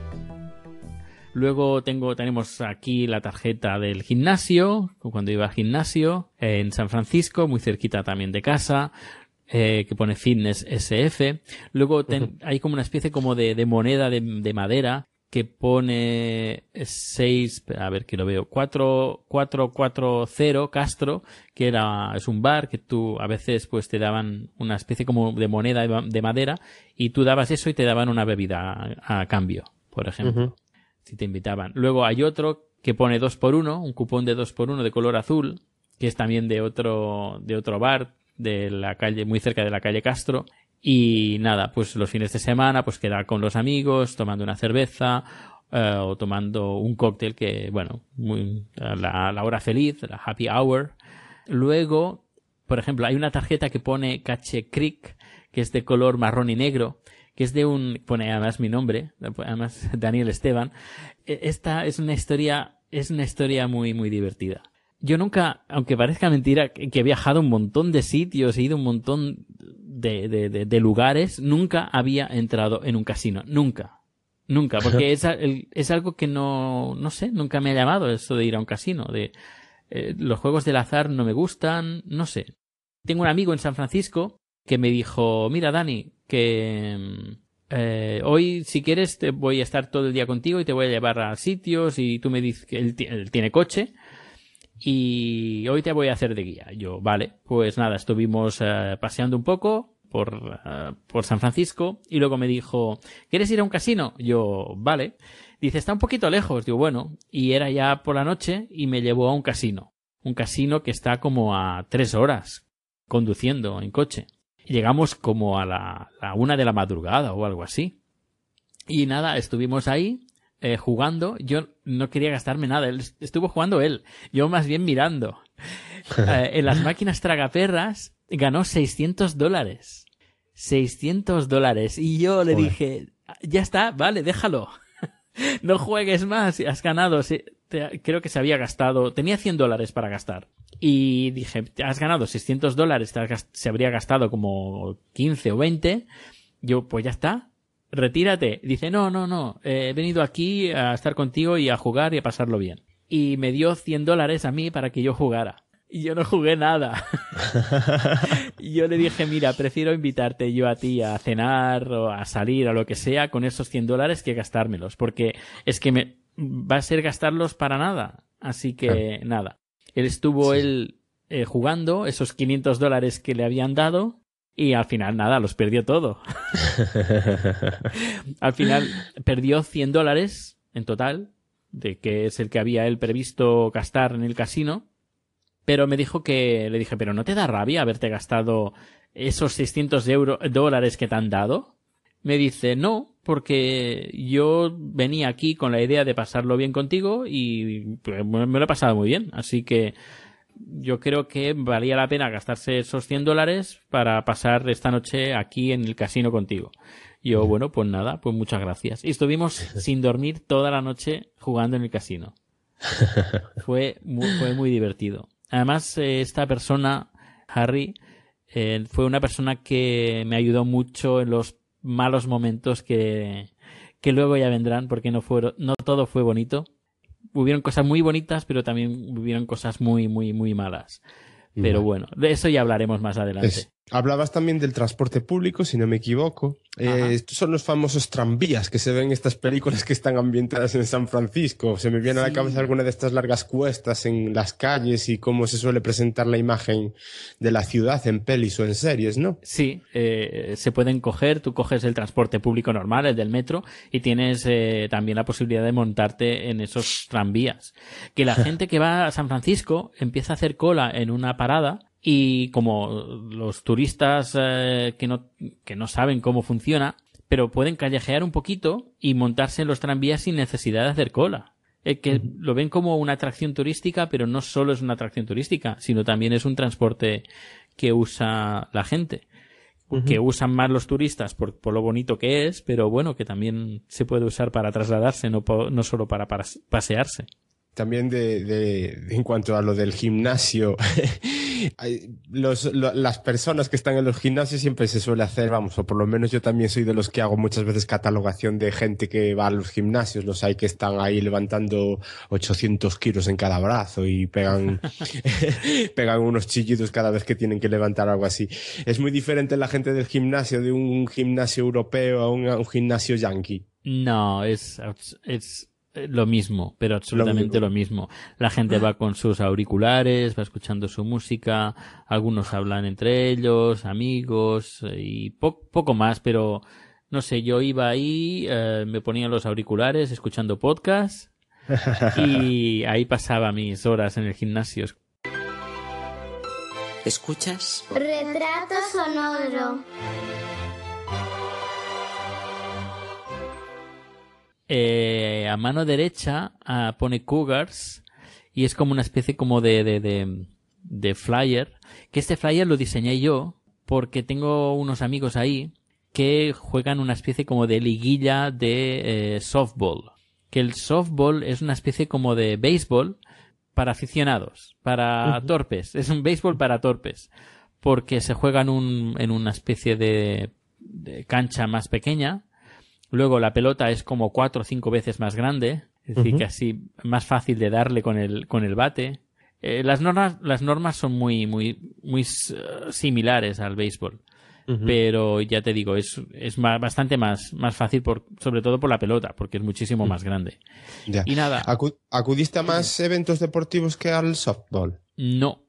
Luego tengo, tenemos aquí la tarjeta del gimnasio, cuando iba al gimnasio, en San Francisco, muy cerquita también de casa eh, que pone Fitness SF. Luego hay como una especie como de, de moneda de, de, madera que pone 6, a ver que lo veo, 4440 Castro, que era, es un bar que tú a veces pues te daban una especie como de moneda de, madera y tú dabas eso y te daban una bebida a, cambio, por ejemplo, si te invitaban. Luego hay otro que pone 2 por 1 un cupón de 2 por 1 de color azul, que es también de otro, de otro bar, de la calle, muy cerca de la calle Castro. Y nada, pues los fines de semana, pues quedar con los amigos, tomando una cerveza, eh, o tomando un cóctel que, bueno, muy, la, la hora feliz, la happy hour. Luego, por ejemplo, hay una tarjeta que pone Cache Creek, que es de color marrón y negro, que es de un, pone además mi nombre, además Daniel Esteban. E, esta es una historia, es una historia muy, muy divertida yo nunca, aunque parezca mentira, que he viajado un montón de sitios, he ido un montón de, de, de, lugares, nunca había entrado en un casino. Nunca. Nunca. Porque es, es algo que no, no sé, nunca me ha llamado eso de ir a un casino. De, eh, los juegos del azar no me gustan, no sé. Tengo un amigo en San Francisco que me dijo, mira Dani, que eh, hoy si quieres te voy a estar todo el día contigo y te voy a llevar a sitios y tú me dices que él tiene coche y hoy te voy a hacer de guía. Yo, vale, pues nada, estuvimos eh, paseando un poco por, uh, por San Francisco y luego me dijo, ¿quieres ir a un casino? Yo, vale. Dice, está un poquito lejos. Digo, bueno, y era ya por la noche y me llevó a un casino. Un casino que está como a tres horas conduciendo en coche. Llegamos como a la, la una de la madrugada o algo así. Y nada, estuvimos ahí eh, jugando, yo no quería gastarme nada. Él estuvo jugando él, yo más bien mirando. Eh, en las máquinas tragaperras ganó 600 dólares. 600 dólares. Y yo le dije, ya está, vale, déjalo. no juegues más, has ganado. creo que se había gastado, tenía 100 dólares para gastar. Y dije, has ganado 600 dólares, se habría gastado como 15 o 20. Yo, pues ya está, retírate. Dice, no, no, no, eh, he venido aquí a estar contigo y a jugar y a pasarlo bien. Y me dio 100 dólares a mí para que yo jugara. Y yo no jugué nada. yo le dije, mira, prefiero invitarte yo a ti a cenar o a salir o lo que sea con esos 100 dólares que gastármelos. Porque es que me va a ser gastarlos para nada. Así que nada. Él estuvo él eh, jugando esos 500 dólares que le habían dado y al final, nada, los perdió todo. al final perdió 100 dólares en total, de que es el que había él previsto gastar en el casino. Pero me dijo que, le dije, pero ¿no te da rabia haberte gastado esos 600 dólares que te han dado? Me dice, no, porque yo venía aquí con la idea de pasarlo bien contigo y pues, me lo he pasado muy bien. Así que yo creo que valía la pena gastarse esos 100 dólares para pasar esta noche aquí en el casino contigo. Yo, bueno, pues nada, pues muchas gracias. Y estuvimos sin dormir toda la noche jugando en el casino. Fue muy, fue muy divertido. Además, eh, esta persona, Harry, eh, fue una persona que me ayudó mucho en los malos momentos que, que luego ya vendrán porque no fueron, no todo fue bonito. Hubieron cosas muy bonitas, pero también hubieron cosas muy, muy, muy malas. Pero bueno, de eso ya hablaremos más adelante. Es- hablabas también del transporte público, si no me equivoco. Eh, estos son los famosos tranvías que se ven en estas películas que están ambientadas en San Francisco. Se me viene a la cabeza alguna de estas largas cuestas en las calles y cómo se suele presentar la imagen de la ciudad en pelis o en series, ¿no? Sí, eh, se pueden coger, tú coges el transporte público normal, el del metro, y tienes eh, también la posibilidad de montarte en esos tranvías. Que la gente que va a San Francisco empieza a hacer cola en una parada y como los turistas eh, que, no, que no saben cómo funciona, pero pueden callejear un poquito y montarse en los tranvías sin necesidad de hacer cola. Eh, que lo ven como una atracción turística, pero no solo es una atracción turística, sino también es un transporte que usa la gente que usan más los turistas por, por lo bonito que es, pero bueno, que también se puede usar para trasladarse, no, no solo para, para pasearse. También de, de- en cuanto a lo del gimnasio, los, lo- las personas que están en los gimnasios siempre se suele hacer, vamos, o por lo menos yo también soy de los que hago muchas veces catalogación de gente que va a los gimnasios, los hay que están ahí levantando 800 kilos en cada brazo y pegan, pegan unos chillidos cada vez que tienen que levantar algo así. Es muy diferente la gente del gimnasio, de un gimnasio europeo a un, a un gimnasio yankee. No, es, es lo mismo, pero absolutamente Lo lo mismo. La gente va con sus auriculares, va escuchando su música, algunos hablan entre ellos, amigos eh, y po- poco más, pero no sé, yo iba ahí, eh, me ponía los auriculares escuchando podcast y ahí pasaba mis horas en el gimnasio. ¿Escuchas? Retrato sonoro. Eh, a mano derecha ah, pone Cougars y es como una especie como de, de, de, de flyer. Que este flyer lo diseñé yo porque tengo unos amigos ahí que juegan una especie como de liguilla de eh, softball. Que el softball es una especie como de béisbol para aficionados, para torpes. Es un béisbol para torpes. Porque se juega en, un, en una especie de, de cancha más pequeña. Luego la pelota es como cuatro o cinco veces más grande. Es decir, Ujú. que así más fácil de darle con el, con el bate. Eh, las normas, las normas son muy, muy, muy s- similares al béisbol. Pero ya te digo, es, bastante más, más fácil por, sobre todo por la pelota, porque es muchísimo más grande. Ya. Y nada, Acu- ¿Acudiste a más eventos deportivos que al softball? no.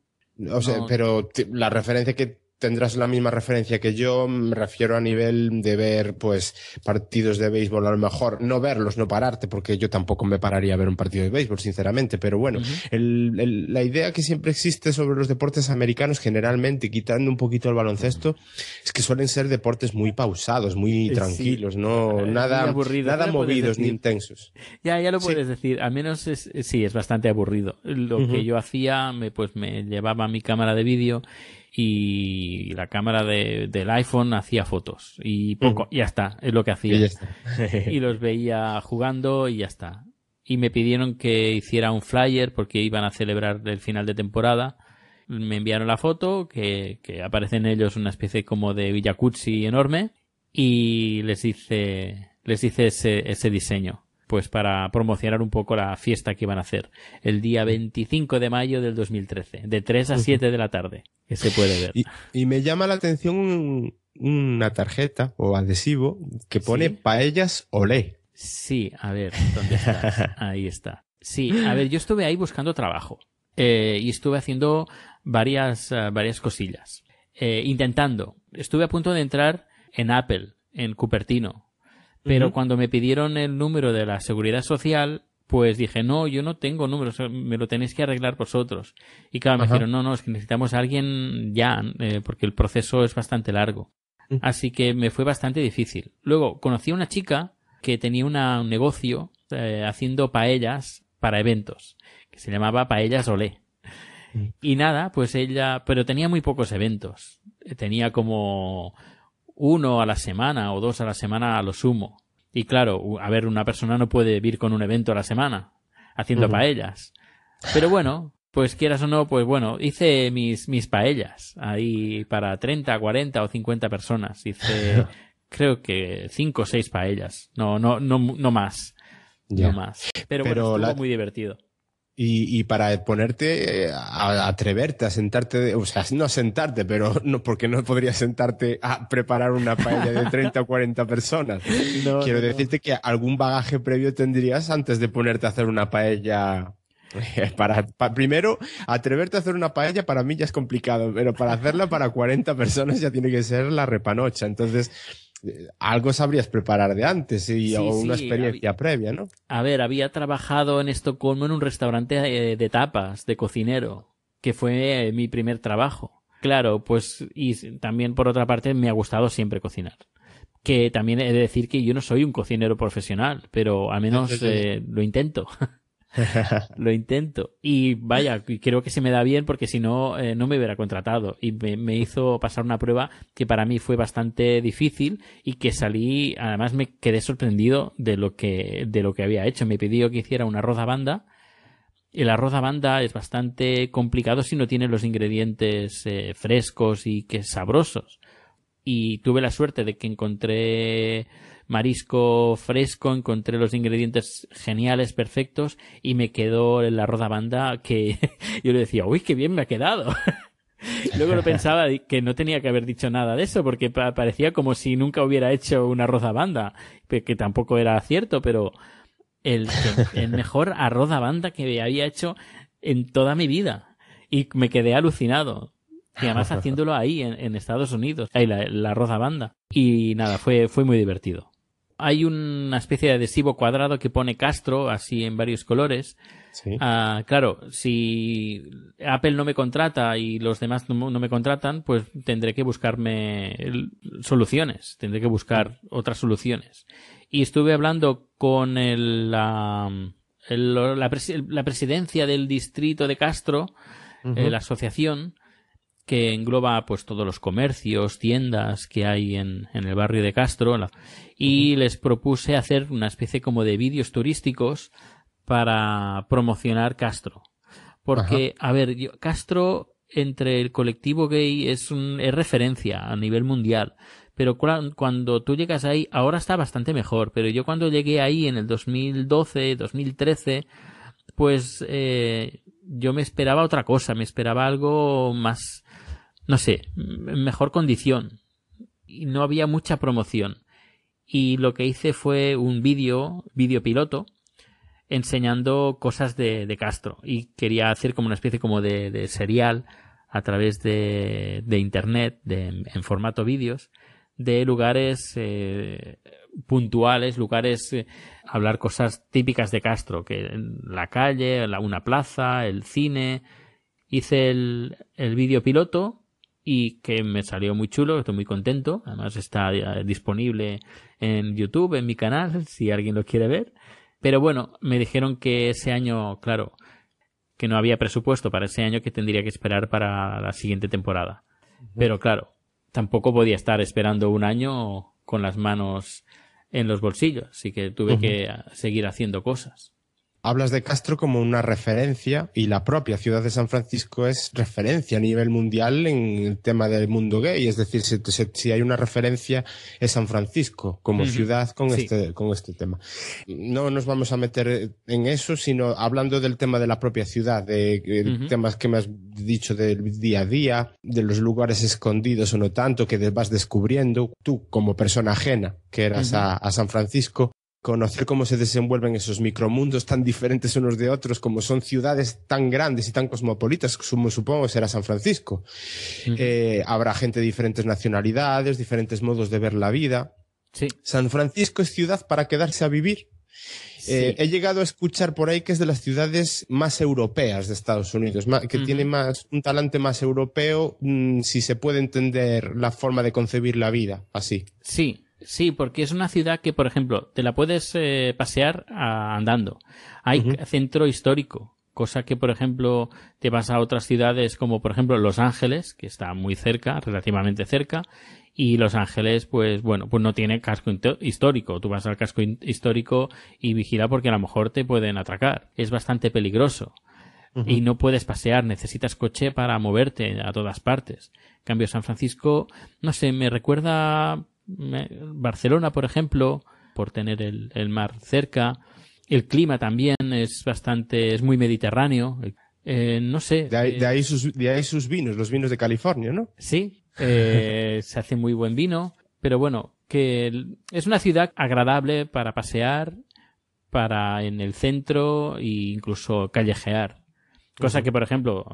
O sea, No. pero la referencia que tendrás la misma referencia que yo, me refiero a nivel de ver, pues, partidos de béisbol, a lo mejor, no verlos, no pararte, porque yo tampoco me pararía a ver un partido de béisbol, sinceramente, pero bueno, el- el- la idea que siempre existe sobre los deportes americanos, generalmente, quitando un poquito el baloncesto, es que suelen ser deportes muy pausados, muy Sí. tranquilos, no, Eh, nada, muy aburridos, nada ¿qué le puedes movidos ni intensos. Ya, ya lo Sí. puedes decir. Al menos es, sí, es bastante aburrido. Lo que yo hacía, me, pues me llevaba mi cámara de vídeo y la cámara de, del iPhone hacía fotos. Y poco, Ujú. ya está, es lo que hacía. Y y los veía jugando y ya está. Y me pidieron que hiciera un flyer porque iban a celebrar el final de temporada. Me enviaron la foto, que, que aparece en ellos una especie como de Villacuzzi enorme, y les hice, les hice ese, ese diseño, pues para promocionar un poco la fiesta que iban a hacer, el día 25 de mayo del 2013, de 3 a 7 de la tarde, que se puede ver. Y, y me llama la atención un- una tarjeta o adhesivo que pone Sí. paellas olé. Sí, a ver, ¿dónde estás? Ahí está. Sí, a ver, yo estuve ahí buscando trabajo eh, y estuve haciendo varias, eh, varias cosillas. Eh, intentando. Estuve a punto de entrar en Apple, en Cupertino, pero cuando me pidieron el número de la seguridad social, pues dije, no, yo no tengo número, o sea, me lo tenéis que arreglar vosotros. Y claro, me Ajá. dijeron, no, no, es que necesitamos a alguien ya, eh, porque el proceso es bastante largo. Ujú. Así que me fue bastante difícil. Luego conocí a una chica que tenía una- un negocio eh, haciendo paellas para eventos, que se llamaba Paellas Olé. Mm. Y nada, pues ella, pero tenía muy pocos eventos. Tenía como uno a la semana o dos a la semana a lo sumo. Y claro, a ver, una persona no puede vivir con un evento a la semana haciendo paellas. Pero bueno, pues quieras o no, pues bueno, hice mis, mis paellas ahí para 30, 40 o 50 personas. Hice creo que cinco o seis paellas. No, no, no, no más. No más. Pero, Pero bueno, estuvo la- muy divertido. Y, y para ponerte eh, a, atreverte a sentarte, o sea, no a sentarte, pero no, porque no podrías sentarte a preparar una paella de 30 o 40 personas. No, Quiero no, decirte que algún bagaje previo tendrías antes de ponerte a hacer una paella. eh, Para, pa- primero, atreverte a hacer una paella para mí ya es complicado, pero para hacerla para 40 personas ya tiene que ser la repanocha. Entonces, algo sabrías preparar de antes y, Sí, o una sí, experiencia previa, ¿no? A ver, había trabajado en Estocolmo en un restaurante eh, de tapas, de cocinero, que fue eh, mi primer trabajo. Claro, pues, y también por otra parte me ha gustado siempre cocinar. Que también he de decir que yo no soy un cocinero profesional, pero al menos eh, lo intento. lo intento. Y vaya, creo que se me da bien porque si no, eh, no me hubiera contratado. Y me, me hizo pasar una prueba que para mí fue bastante difícil y que salí, además me quedé sorprendido de lo que, de lo que había hecho. Me pidió que hiciera una arroz a banda. El arroz es bastante complicado si no tiene los ingredientes eh, frescos y que sabrosos. Y tuve la suerte de que encontré marisco fresco, encontré los ingredientes geniales, perfectos, y me quedó el arroz a banda que yo le decía, uy, qué bien me ha quedado. Luego lo pensaba que no tenía que haber dicho nada de eso, porque pa- parecía como si nunca hubiera hecho un arroz a banda, pe- que tampoco era cierto, pero el, el mejor arroz a banda que había hecho en toda mi vida. Y me quedé alucinado. Y además haciéndolo ahí, en, en Estados Unidos, ahí la, la arroz a banda. Y nada, fue, fue muy divertido. Hay una especie de adhesivo cuadrado que pone Castro, así en varios colores. Sí. Ah, claro, si Apple no me contrata y los demás no, no me contratan, pues tendré que buscarme el- soluciones, tendré que buscar otras soluciones. Y estuve hablando con el, la, el- la, presi- la presidencia del distrito de Castro, eh, la asociación, que engloba pues todos los comercios, tiendas que hay en, en el barrio de Castro, la- y les propuse hacer una especie como de vídeos turísticos para promocionar Castro. Porque, a ver, yo- Castro entre el colectivo gay es, un, es referencia a nivel mundial. Pero cua- cuando tú llegas ahí, ahora está bastante mejor. Pero yo cuando llegué ahí en el 2012, 2013, pues eh, yo me esperaba otra cosa. Me esperaba algo más, no sé, en mejor condición. Y no había mucha promoción. Y lo que hice fue un vídeo, vídeo piloto, enseñando cosas de, de Castro y quería hacer como una especie como de, serial a través de, de internet en formato vídeos de lugares eh, puntuales, lugares, eh, hablar cosas típicas de Castro, que en la calle, la- una plaza, el cine. Hice el, el vídeo piloto y que me salió muy chulo, estoy muy contento. Además está eh, disponible en YouTube, en mi canal, si alguien lo quiere ver. Pero bueno, me dijeron que ese año, claro, que no había presupuesto para ese año que tendría que esperar para la siguiente temporada. Pero claro, tampoco podía estar esperando un año con las manos en los bolsillos, así que tuve que ah, seguir haciendo cosas. Hablas de Castro como una referencia y la propia ciudad de San Francisco es referencia a nivel mundial en el tema del mundo gay. Es decir, si, hay una referencia es San Francisco como ciudad con, Sí. este, con este tema. No nos vamos a meter en eso, sino hablando del tema de la propia ciudad, de, eh, Ujú. temas que me has dicho del día a día, de los lugares escondidos o no tanto que vas descubriendo. Tú como persona ajena que eras a San Francisco, conocer cómo se desenvuelven esos micromundos tan diferentes unos de otros, como son ciudades tan grandes y tan cosmopolitas, como supongo será San Francisco. Eh, habrá gente de diferentes nacionalidades, diferentes modos de ver la vida. Sí. San Francisco es ciudad para quedarse a vivir. Eh, he llegado a escuchar por ahí que es de las ciudades más europeas de Estados Unidos, que tiene más un talante más europeo, mm, si se puede entender la forma de concebir la vida, así. Sí, sí, porque es una ciudad que, por ejemplo, te la puedes eh, pasear andando. Hay centro histórico, cosa que, por ejemplo, te vas a otras ciudades como, por ejemplo, Los Ángeles, que está muy cerca, relativamente cerca, y Los Ángeles, pues bueno, pues no tiene casco histórico. Tú vas al casco histórico y vigila porque a lo mejor te pueden atracar. Es bastante peligroso y no puedes pasear, necesitas coche para moverte a todas partes. En cambio, San Francisco, no sé, me recuerda Barcelona, por ejemplo, por tener el, el, mar cerca. El clima también es bastante, es muy mediterráneo. Eh, no sé. De ahí, de ahí, sus, de ahí sus vinos, los vinos de California, ¿no? Sí, eh, se hace muy buen vino, pero bueno, que es una ciudad agradable para pasear, para en el centro e incluso callejear. Cosa que, por ejemplo,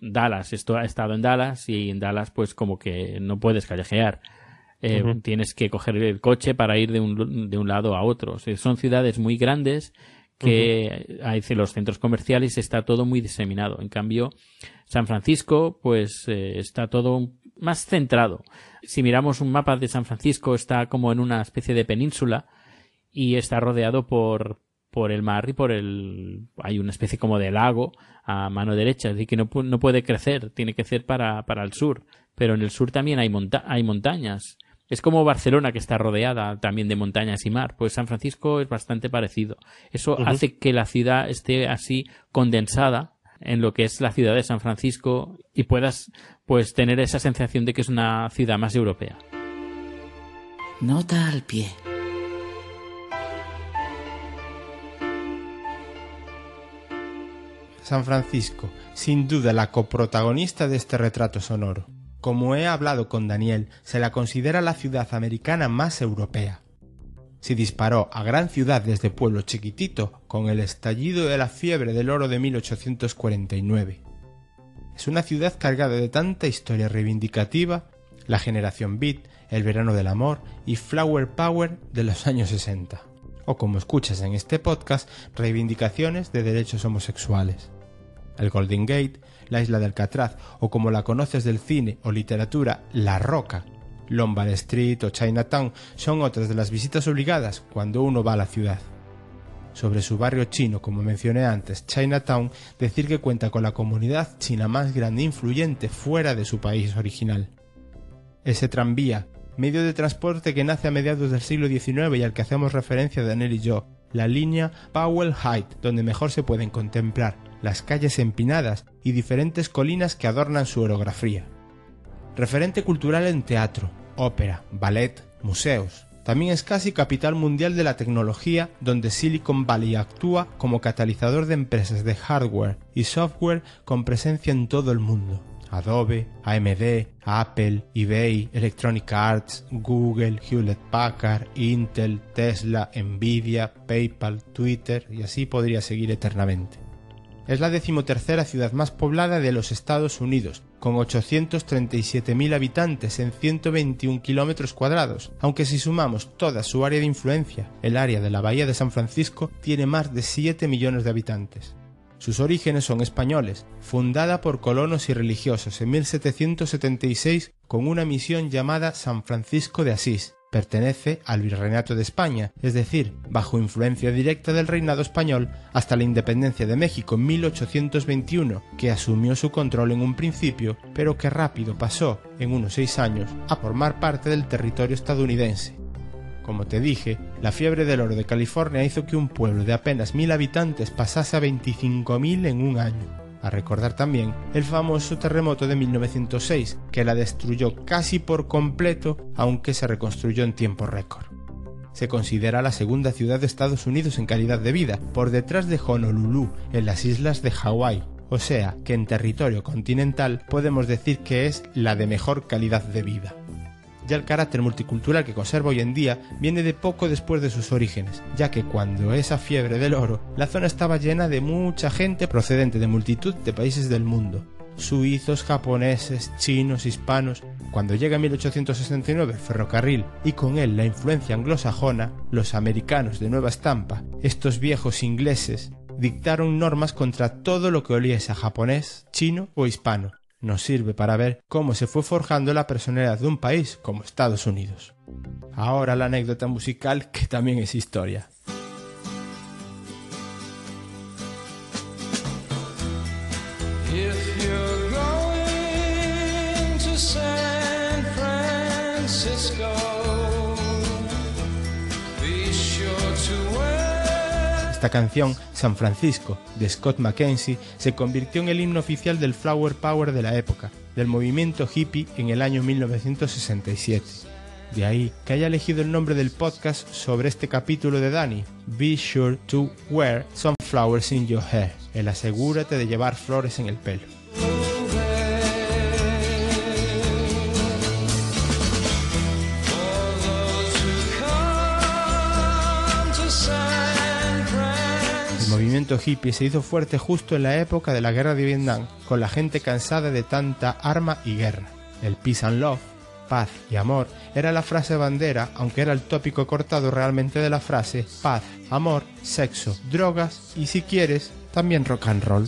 Dallas, esto ha estado en Dallas y en Dallas pues como que no puedes callejear. Eh, Tienes que coger el coche para ir de un, de un lado a otro. son ciudades muy grandes que hay los centros comerciales está todo muy diseminado. En cambio, San Francisco, pues eh, está todo más centrado. Si miramos un mapa de San Francisco, está como en una especie de península y está rodeado por, por el mar y por el hay una especie como de lago a mano derecha, decir, que no, no puede crecer, tiene que ser para, para el sur, pero en el sur también hay, monta hay montañas. Es como Barcelona que está rodeada también de montañas y mar, pues San Francisco es bastante parecido. Eso hace que la ciudad esté así condensada en lo que es la ciudad de San Francisco y puedas pues tener esa sensación de que es una ciudad más europea. Nota al pie. San Francisco, sin duda la coprotagonista de este retrato sonoro. Como he hablado con Daniel, se la considera la ciudad americana más europea. Se disparó a gran ciudad desde pueblo chiquitito con el estallido de la fiebre del oro de 1849. Es una ciudad cargada de tanta historia reivindicativa, la generación beat, el verano del amor y flower power de los años 60. O como escuchas en este podcast, reivindicaciones de derechos homosexuales el Golden Gate, la isla de Alcatraz o como la conoces del cine o literatura, La Roca, Lombard Street o Chinatown son otras de las visitas obligadas cuando uno va a la ciudad. Sobre su barrio chino, como mencioné antes, Chinatown, decir que cuenta con la comunidad china más grande e influyente fuera de su país original. Ese tranvía, medio de transporte que nace a mediados del siglo XIX y al que hacemos referencia Daniel y yo, la línea Powell Height, donde mejor se pueden contemplar las calles empinadas y diferentes colinas que adornan su orografía. Referente cultural en teatro, ópera, ballet, museos. También es casi capital mundial de la tecnología, donde Silicon Valley actúa como catalizador de empresas de hardware y software con presencia en todo el mundo. Adobe, AMD, Apple, eBay, Electronic Arts, Google, Hewlett Packard, Intel, Tesla, Nvidia, PayPal, Twitter y así podría seguir eternamente. Es la decimotercera ciudad más poblada de los Estados Unidos, con 837.000 habitantes en 121 kilómetros cuadrados, aunque si sumamos toda su área de influencia, el área de la Bahía de San Francisco tiene más de 7 millones de habitantes. Sus orígenes son españoles, fundada por colonos y religiosos en 1776 con una misión llamada San Francisco de Asís, pertenece al Virreinato de España, es decir, bajo influencia directa del reinado español hasta la independencia de México en 1821, que asumió su control en un principio, pero que rápido pasó, en unos seis años, a formar parte del territorio estadounidense. Como te dije, la fiebre del oro de California hizo que un pueblo de apenas mil habitantes pasase a 25.000 en un año a recordar también el famoso terremoto de 1906, que la destruyó casi por completo, aunque se reconstruyó en tiempo récord. Se considera la segunda ciudad de Estados Unidos en calidad de vida, por detrás de Honolulu, en las islas de Hawái, o sea que en territorio continental podemos decir que es la de mejor calidad de vida. Ya el carácter multicultural que conserva hoy en día viene de poco después de sus orígenes, ya que cuando esa fiebre del oro, la zona estaba llena de mucha gente procedente de multitud de países del mundo, suizos, japoneses, chinos, hispanos. Cuando llega 1869 el ferrocarril y con él la influencia anglosajona, los americanos de nueva estampa, estos viejos ingleses, dictaron normas contra todo lo que oliese a japonés, chino o hispano, nos sirve para ver cómo se fue forjando la personalidad de un país como Estados Unidos. Ahora la anécdota musical que también es historia. Esta canción, San Francisco, de Scott McKenzie, se convirtió en el himno oficial del Flower Power de la época, del movimiento hippie en el año 1967. De ahí que haya elegido el nombre del podcast sobre este capítulo de Dani, Be Sure to Wear Some Flowers in Your Hair, el asegúrate de llevar flores en el pelo. Movimiento hippie se hizo fuerte justo en la época de la guerra de Vietnam, con la gente cansada de tanta arma y guerra. El peace and love, paz y amor, era la frase bandera, aunque era el tópico cortado realmente de la frase paz, amor, sexo, drogas y si quieres, también rock and roll.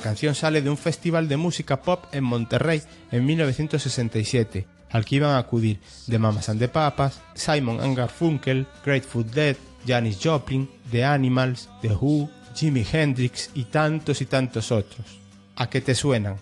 La canción sale de un festival de música pop en Monterrey en 1967, al que iban a acudir The Mamas and the Papas, Simon and Garfunkel, Grateful Dead, Janis Joplin, The Animals, The Who, Jimi Hendrix y tantos y tantos otros. ¿A qué te suenan?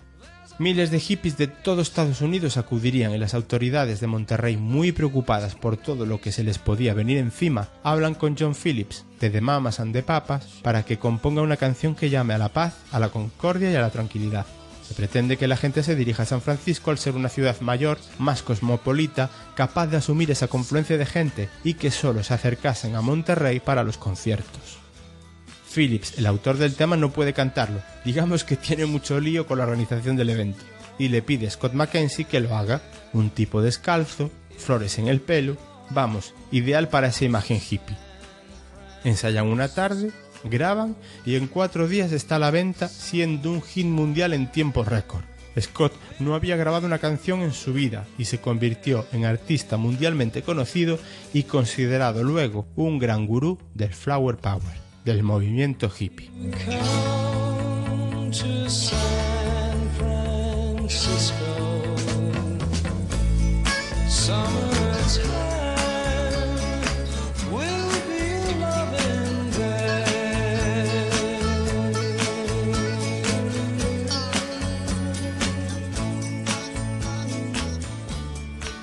Miles de hippies de todo Estados Unidos acudirían y las autoridades de Monterrey, muy preocupadas por todo lo que se les podía venir encima, hablan con John Phillips de The Mamas and the Papas para que componga una canción que llame a la paz, a la concordia y a la tranquilidad. Se pretende que la gente se dirija a San Francisco al ser una ciudad mayor, más cosmopolita, capaz de asumir esa confluencia de gente y que solo se acercasen a Monterrey para los conciertos. Phillips, el autor del tema, no puede cantarlo. Digamos que tiene mucho lío con la organización del evento. Y le pide a Scott Mackenzie que lo haga. Un tipo descalzo, flores en el pelo. Vamos, ideal para esa imagen hippie. Ensayan una tarde, graban y en cuatro días está a la venta siendo un hit mundial en tiempo récord. Scott no había grabado una canción en su vida y se convirtió en artista mundialmente conocido y considerado luego un gran gurú del Flower Power del movimiento hippie.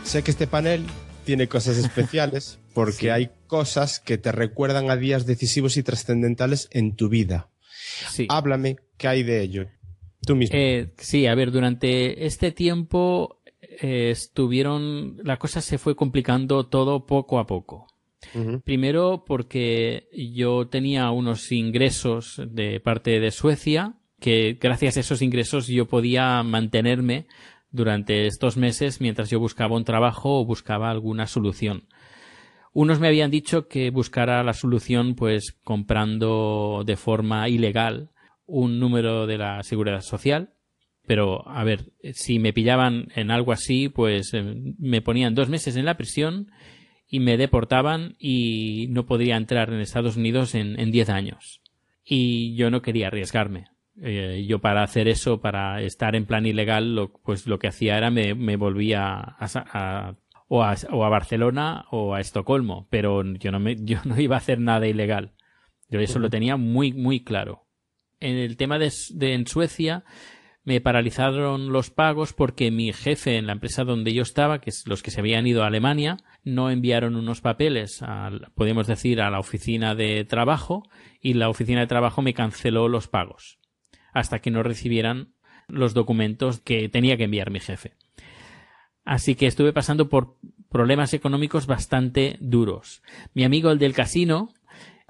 Sé que este panel tiene cosas especiales porque Sí. hay cosas que te recuerdan a días decisivos y trascendentales en tu vida. Sí. Háblame, ¿qué hay de ello? Tú mismo. Eh, sí, a ver, durante este tiempo eh, estuvieron, la cosa se fue complicando todo poco a poco. Primero porque yo tenía unos ingresos de parte de Suecia, que gracias a esos ingresos yo podía mantenerme durante estos meses mientras yo buscaba un trabajo o buscaba alguna solución. Unos me habían dicho que buscara la solución pues comprando de forma ilegal un número de la seguridad social. Pero, a ver, si me pillaban en algo así, pues eh, me ponían dos meses en la prisión y me deportaban y no podría entrar en Estados Unidos en, en 10 años. Y yo no quería arriesgarme. Eh, yo para hacer eso, para estar en plan ilegal, lo, pues lo que hacía era me, me volvía a, a- o, a, o a Barcelona o a Estocolmo, pero yo no, me, yo no iba a hacer nada ilegal. Yo eso lo tenía muy, muy claro. En el tema de, en Suecia, me paralizaron los pagos porque mi jefe en la empresa donde yo estaba, que es los que se habían ido a Alemania, no enviaron unos papeles, al, podemos decir, a la oficina de trabajo y la oficina de trabajo me canceló los pagos hasta que no recibieran los documentos que tenía que enviar mi jefe. Así que estuve pasando por problemas económicos bastante duros. Mi amigo el del casino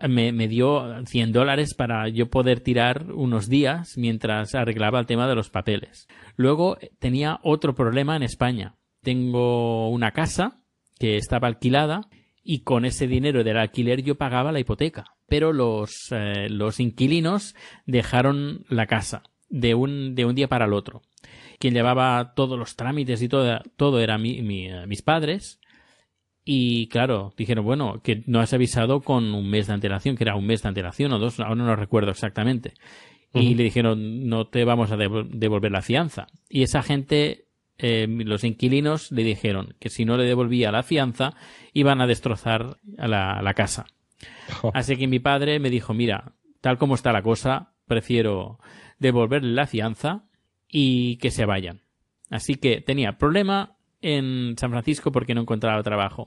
me, dio 100 dólares para yo poder tirar unos días mientras arreglaba el tema de los papeles. Luego eh, tenía otro problema en España. Tengo una casa que estaba alquilada y con ese dinero del alquiler yo pagaba la hipoteca. Pero los, eh, los inquilinos dejaron la casa de un, de un día para el otro. Quien llevaba todos los trámites y todo, todo era mi- mi, eh, mis padres. Y claro, dijeron, bueno, que no has avisado con un mes de antelación, que era un mes de antelación o dos, ahora no lo recuerdo exactamente. Y le dijeron, no te vamos a devol- devolver la fianza. Y esa gente, eh, los inquilinos, le dijeron que si no le devolvía la fianza, iban a destrozar a la, la casa. Así que mi padre me dijo, mira, tal como está la cosa, prefiero devolverle la fianza y que se vayan. Así que tenía problema en San Francisco porque no encontraba trabajo.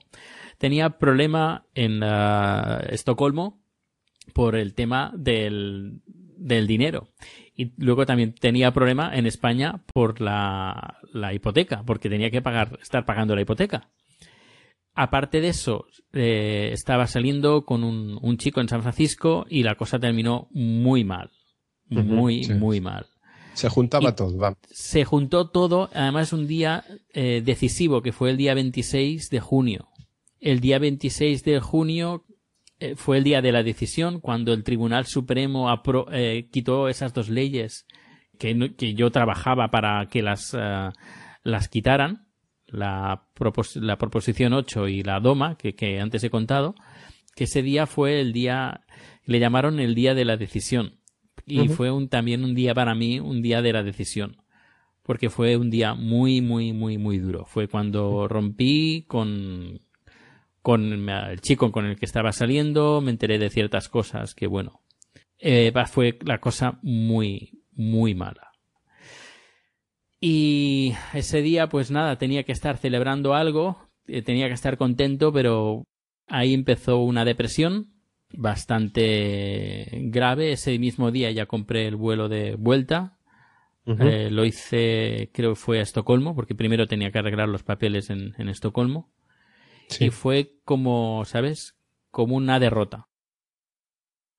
Tenía problema en ah, Estocolmo por el tema del, del dinero. Y luego también tenía problema en España por la, la hipoteca, porque tenía que pagar, estar pagando la hipoteca. Aparte de eso, eh, estaba saliendo con un, un, chico en San Francisco y la cosa terminó muy mal. Muy, sí. muy mal. Se juntaba Y- todo, va. Se juntó todo, además un día eh, decisivo, que fue el día 26 de junio. El día 26 de junio eh, fue el día de la decisión, cuando el Tribunal Supremo apro- eh, quitó esas dos leyes que, no- que yo trabajaba para que las, eh, las quitaran, la, propos- la Proposición 8 y la DOMA, que, que antes he contado, que ese día fue el día, le llamaron el día de la decisión. Y fue un, también un día para mí, un día de la decisión. Porque fue un día muy, muy, muy, muy duro. Fue cuando rompí con, con el chico con el que estaba saliendo, me enteré de ciertas cosas que, bueno, eh, fue la cosa muy, muy mala. Y ese día, pues nada, tenía que estar celebrando algo, eh, tenía que estar contento, pero ahí empezó una depresión bastante grave. Ese mismo día ya compré el vuelo de vuelta. Eh, lo hice, creo que fue a Estocolmo, porque primero tenía que arreglar los papeles en, en Estocolmo. Sí. Y fue como, ¿sabes? Como una derrota.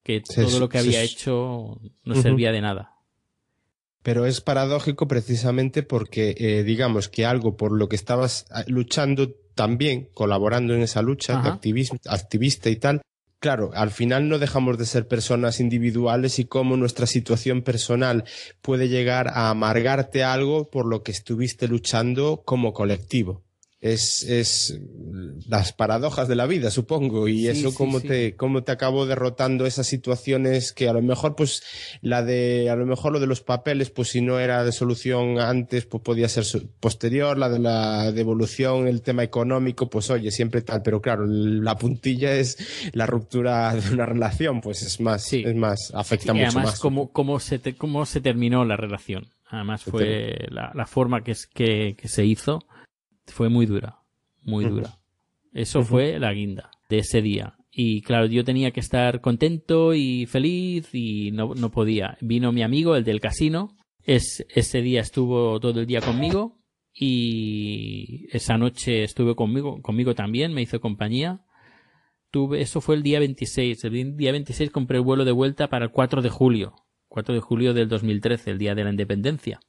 Que todo lo que había hecho no servía de nada. Pero es paradójico precisamente porque, eh, digamos, que algo por lo que estabas ah, luchando también, colaborando en esa lucha, de Ajá. activis- activista y tal, claro, al final no dejamos de ser personas individuales y cómo nuestra situación personal puede llegar a amargarte algo por lo que estuviste luchando como colectivo. Es, es las paradojas de la vida, supongo, y Sí, eso sí, cómo sí. te, cómo te acabó derrotando esas situaciones que a lo mejor, pues, la de, a lo mejor lo de los papeles, pues si no era de solución antes, pues podía ser posterior, la de la devolución, el tema económico, pues oye, siempre tal, pero claro, la puntilla es la ruptura de una relación, pues es más, Sí. es más, afecta y mucho además, más. cómo, cómo, se te- cómo se terminó la relación. Además, fue la, la forma que, que, que se hizo fue muy dura. Muy dura. Eso Ujú. fue la guinda de ese día. Y claro, yo tenía que estar contento y feliz y no, no podía. Vino mi amigo, el del casino. Es, ese día estuvo todo el día conmigo y esa noche estuve conmigo, conmigo también, me hizo compañía. Tuve, eso fue el día 26. El día 26 compré el vuelo de vuelta para el 4 de julio. 4 de julio del 2013, el día de la independencia.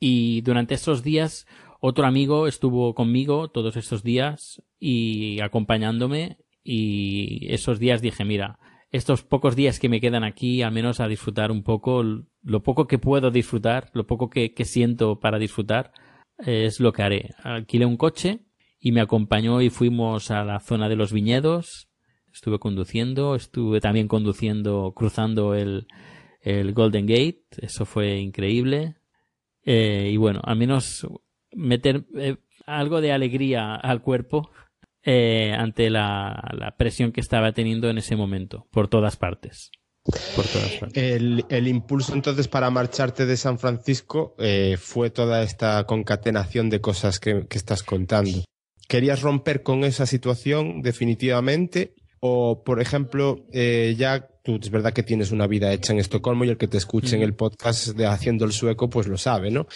Y durante esos días, otro amigo estuvo conmigo todos esos días y acompañándome. Y esos días dije, mira, estos pocos días que me quedan aquí, al menos a disfrutar un poco, lo poco que puedo disfrutar, lo poco que, siento para disfrutar, es lo que haré. Alquilé un coche y me acompañó y fuimos a la zona de los viñedos. Estuve conduciendo, estuve también conduciendo, cruzando el, el Golden Gate. Eso fue increíble. Eh, y bueno, al menos meter eh, algo de alegría al cuerpo eh, ante la, la presión que estaba teniendo en ese momento, por todas partes. Por todas partes. El, el impulso entonces para marcharte de San Francisco eh, fue toda esta concatenación de cosas que, que estás contando. ¿Querías romper con esa situación definitivamente? O, por ejemplo, ya tú es verdad que tienes una vida hecha en Estocolmo y el que te escuche en el podcast de Haciendo el Sueco, pues lo sabe, ¿no?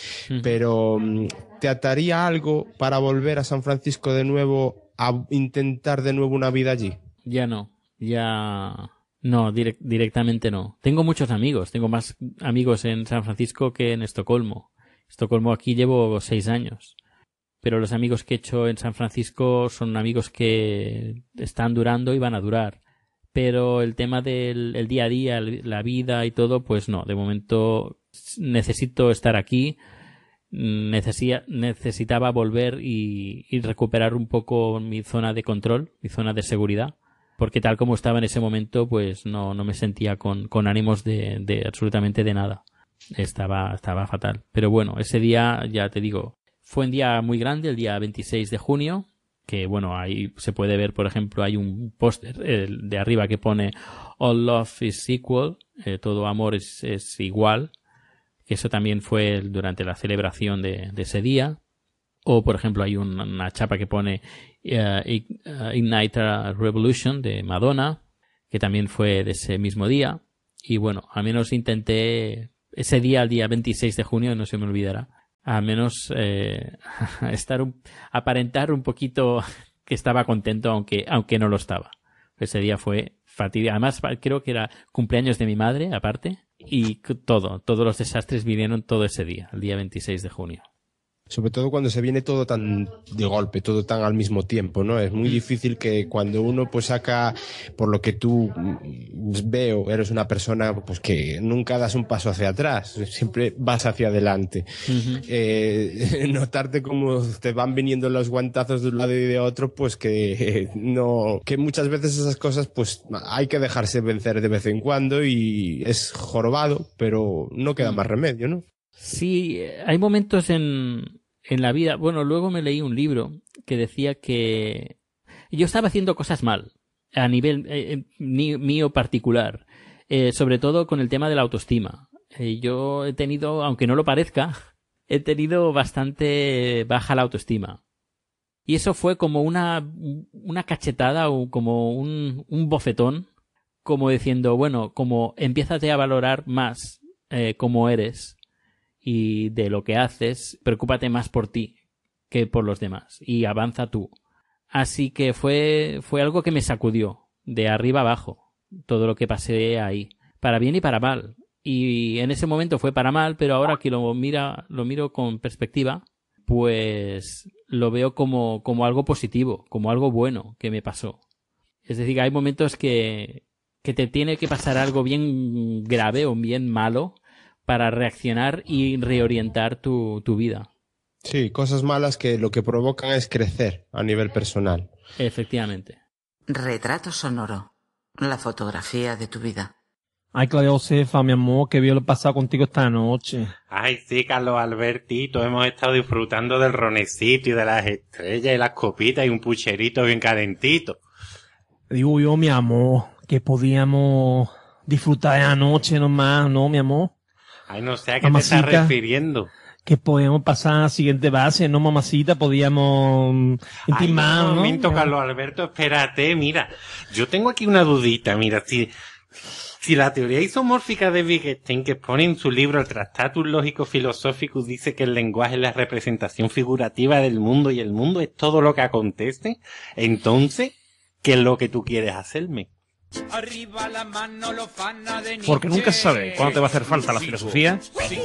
Pero mm, ¿te ataría algo para volver a San Francisco de nuevo a intentar de nuevo una vida allí? Ya no, ya no, direc- directamente no. Tengo muchos amigos, tengo más amigos en San Francisco que en Estocolmo. Estocolmo aquí llevo seis años. Pero los amigos que he hecho en San Francisco son amigos que están durando y van a durar. Pero el tema del el día a día, la vida y todo, pues no. De momento necesito estar aquí. Necesia- necesitaba volver y, y recuperar un poco mi zona de control, mi zona de seguridad porque tal como estaba en ese momento, pues no, no me sentía con, con ánimos de, de absolutamente de nada. Estaba, estaba fatal. Pero bueno, ese día, ya te digo, fue un día muy grande, el día 26 de junio, que bueno, ahí se puede ver, por ejemplo, hay un póster de arriba que pone All Love is Equal, eh, todo amor es, igual, eso también fue durante la celebración de, ese día. O, por ejemplo, hay un- una chapa que pone eh, Ignite a Revolution de Madonna. que también fue de ese mismo día. Y bueno, al menos intenté ese día, el día 26 de junio, no se me olvidará, al menos eh, estar un, aparentar un poquito que estaba contento, aunque, aunque no lo estaba. Ese día fue fatídico. Además, creo que era cumpleaños de mi madre, aparte, y todo, todos los desastres vinieron todo ese día, el día 26 de junio sobre todo cuando se viene todo tan de golpe, todo tan al mismo tiempo, ¿no? Es muy difícil que cuando uno pues saca, por lo que tú veo, eres una persona pues que nunca das un paso hacia atrás, siempre vas hacia adelante. eh, notarte como te van viniendo los guantazos de un lado y de otro, pues que no, que muchas veces esas cosas pues hay que dejarse vencer de vez en cuando y es jorobado, pero no queda más remedio, ¿no? Sí, hay momentos en, en la vida. Bueno, luego me leí un libro que decía que yo estaba haciendo cosas mal a nivel eh, eh, mío particular, eh, sobre todo con el tema de la autoestima. yo he tenido, aunque no lo parezca, he tenido bastante baja la autoestima. Y eso fue como una, una cachetada o como un, un bofetón, como diciendo, bueno, como empiézate a valorar más como eres y de lo que haces, preocúpate más por ti que por los demás y avanza tú. Así que fue, fue algo que me sacudió de arriba abajo todo lo que pasé ahí, para bien y para mal. Y en ese momento fue para mal, pero ahora que lo mira, lo miro con perspectiva, pues lo veo como, como algo positivo, como algo bueno que me pasó. Es decir, hay momentos que, que te tiene que pasar algo bien grave o bien malo para reaccionar y reorientar tu, tu vida. Sí, cosas malas que lo que provocan es crecer a nivel personal. Efectivamente. Retrato sonoro. La fotografía de tu vida. Ay, Claudia Josefa, mi amor, qué bien lo he pasado contigo esta noche. Ay, sí, Carlos Albertito, hemos estado disfrutando del ronecito y de las estrellas y las copitas y un pucherito bien calentito. Digo yo, mi amor, que podíamos disfrutar de la noche nomás, ¿no, mi amor? Ay, no sé a qué te estás refiriendo. Que podíamos pasar a la siguiente base, ¿no, mamacita? Podíamos intimar, Ay, un momento, Carlos Alberto, espérate, mira. Yo tengo aquí una dudita, mira, si, si la teoría isomórfica de Wittgenstein, que pone en su libro el Tractatus Lógico Filosófico, dice que el lenguaje es la representación figurativa del mundo y el mundo es todo lo que acontece, entonces, ¿qué es lo que tú quieres hacerme? Porque nunca se sabe cuándo te va a hacer falta la filosofía.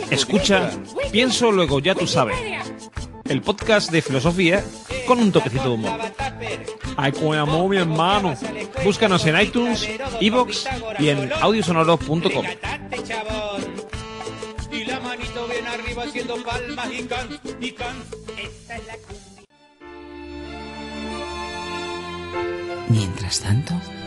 Escucha, pienso, luego ya tú sabes. El podcast de filosofía con un toquecito de humor. Ay, con amor, mi hermano. Búscanos en iTunes, Evox y en audiosonoro.com. Mientras tanto...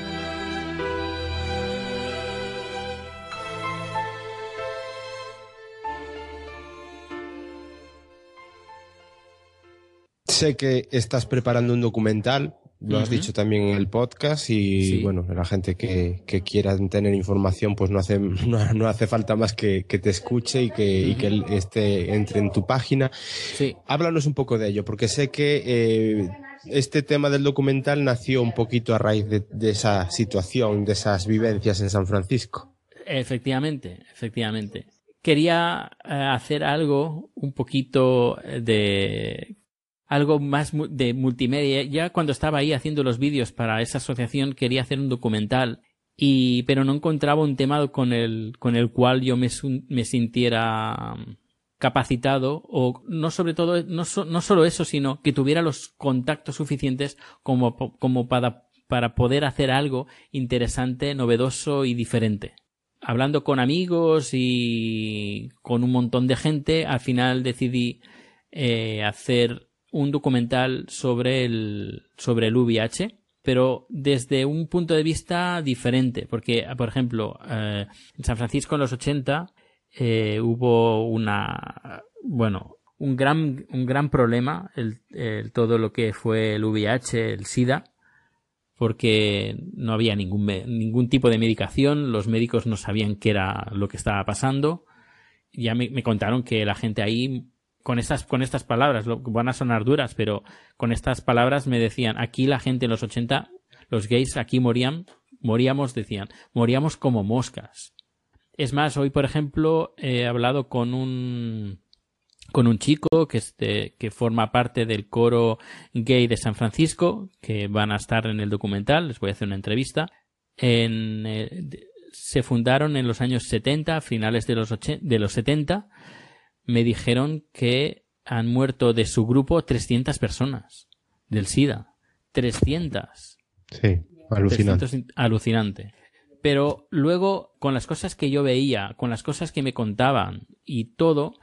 Sé que estás preparando un documental, lo has dicho también en el podcast y bueno, la gente que, que, quiera tener información pues no hace, no, hace falta más que, que, te escuche y que, y que este, entre en tu página. Sí. Háblanos un poco de ello, porque sé que eh, este tema del documental nació un poquito a raíz de, de esa situación, de esas vivencias en San Francisco. Efectivamente, efectivamente. Quería eh, hacer algo un poquito de algo más de multimedia. Ya cuando estaba ahí haciendo los vídeos para esa asociación quería hacer un documental y pero no encontraba un tema con el con el cual yo me, me sintiera um, capacitado o no sobre todo no, no solo eso sino que tuviera los contactos suficientes como como para para poder hacer algo interesante novedoso y diferente hablando con amigos y con un montón de gente al final decidí eh, hacer un documental sobre el, sobre el VIH, pero desde un punto de vista diferente, porque, por ejemplo, eh, en San Francisco en los 80 eh, hubo una, bueno, un gran, un gran problema, el, el, todo lo que fue el VIH, el SIDA, porque no había ningún, ningún tipo de medicación, los médicos no sabían qué era lo que estaba pasando. Ya me, me contaron que la gente ahí con estas, con estas palabras, lo, van a sonar duras, pero con estas palabras me decían, aquí la gente en los 80, los gays aquí morían moríamos, decían, moríamos como moscas. Es más, hoy, por ejemplo, he hablado con un con un chico que, este, que forma parte del coro gay de San Francisco, que van a estar en el documental, les voy a hacer una entrevista. En, eh, se fundaron en los años 70, finales de los, de los 70. Me dijeron que han muerto de su grupo 300 personas del SIDA. 300. Sí, alucinante. alucinante. Pero luego, con las cosas que yo veía, con las cosas que me contaban y todo,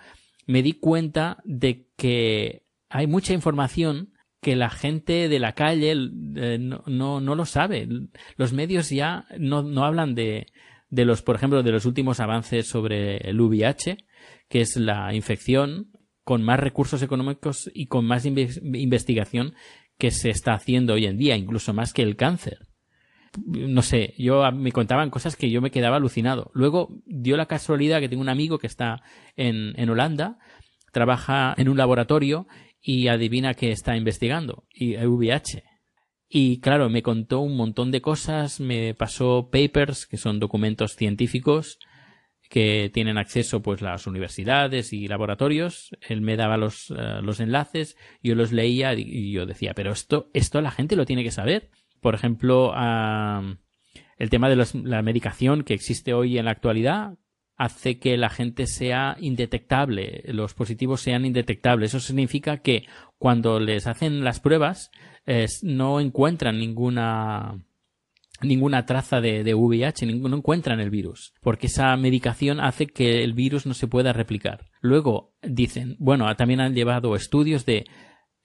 me di cuenta de que hay mucha información que la gente de la calle eh, no, no, lo sabe. Los medios ya no, no hablan de, de los, por ejemplo, de los últimos avances sobre el VIH, que es la infección con más recursos económicos y con más investigación que se está haciendo hoy en día, incluso más que el cáncer. No sé, yo me contaban cosas que yo me quedaba alucinado. Luego dio la casualidad que tengo un amigo que está en, en Holanda, trabaja en un laboratorio y adivina que está investigando, y VIH. Y claro, me contó un montón de cosas, me pasó papers, que son documentos científicos, que tienen acceso pues las universidades y laboratorios. Él me daba los, eh, los enlaces, yo los leía y yo decía, pero esto, esto la gente lo tiene que saber. Por ejemplo, el tema de la medicación que existe hoy en la actualidad hace que la gente sea indetectable, los positivos sean indetectables. Eso significa que cuando les hacen las pruebas no encuentran ninguna ninguna traza de, de VIH, no encuentran el virus, porque esa medicación hace que el virus no se pueda replicar. Luego dicen, bueno, también han llevado estudios de,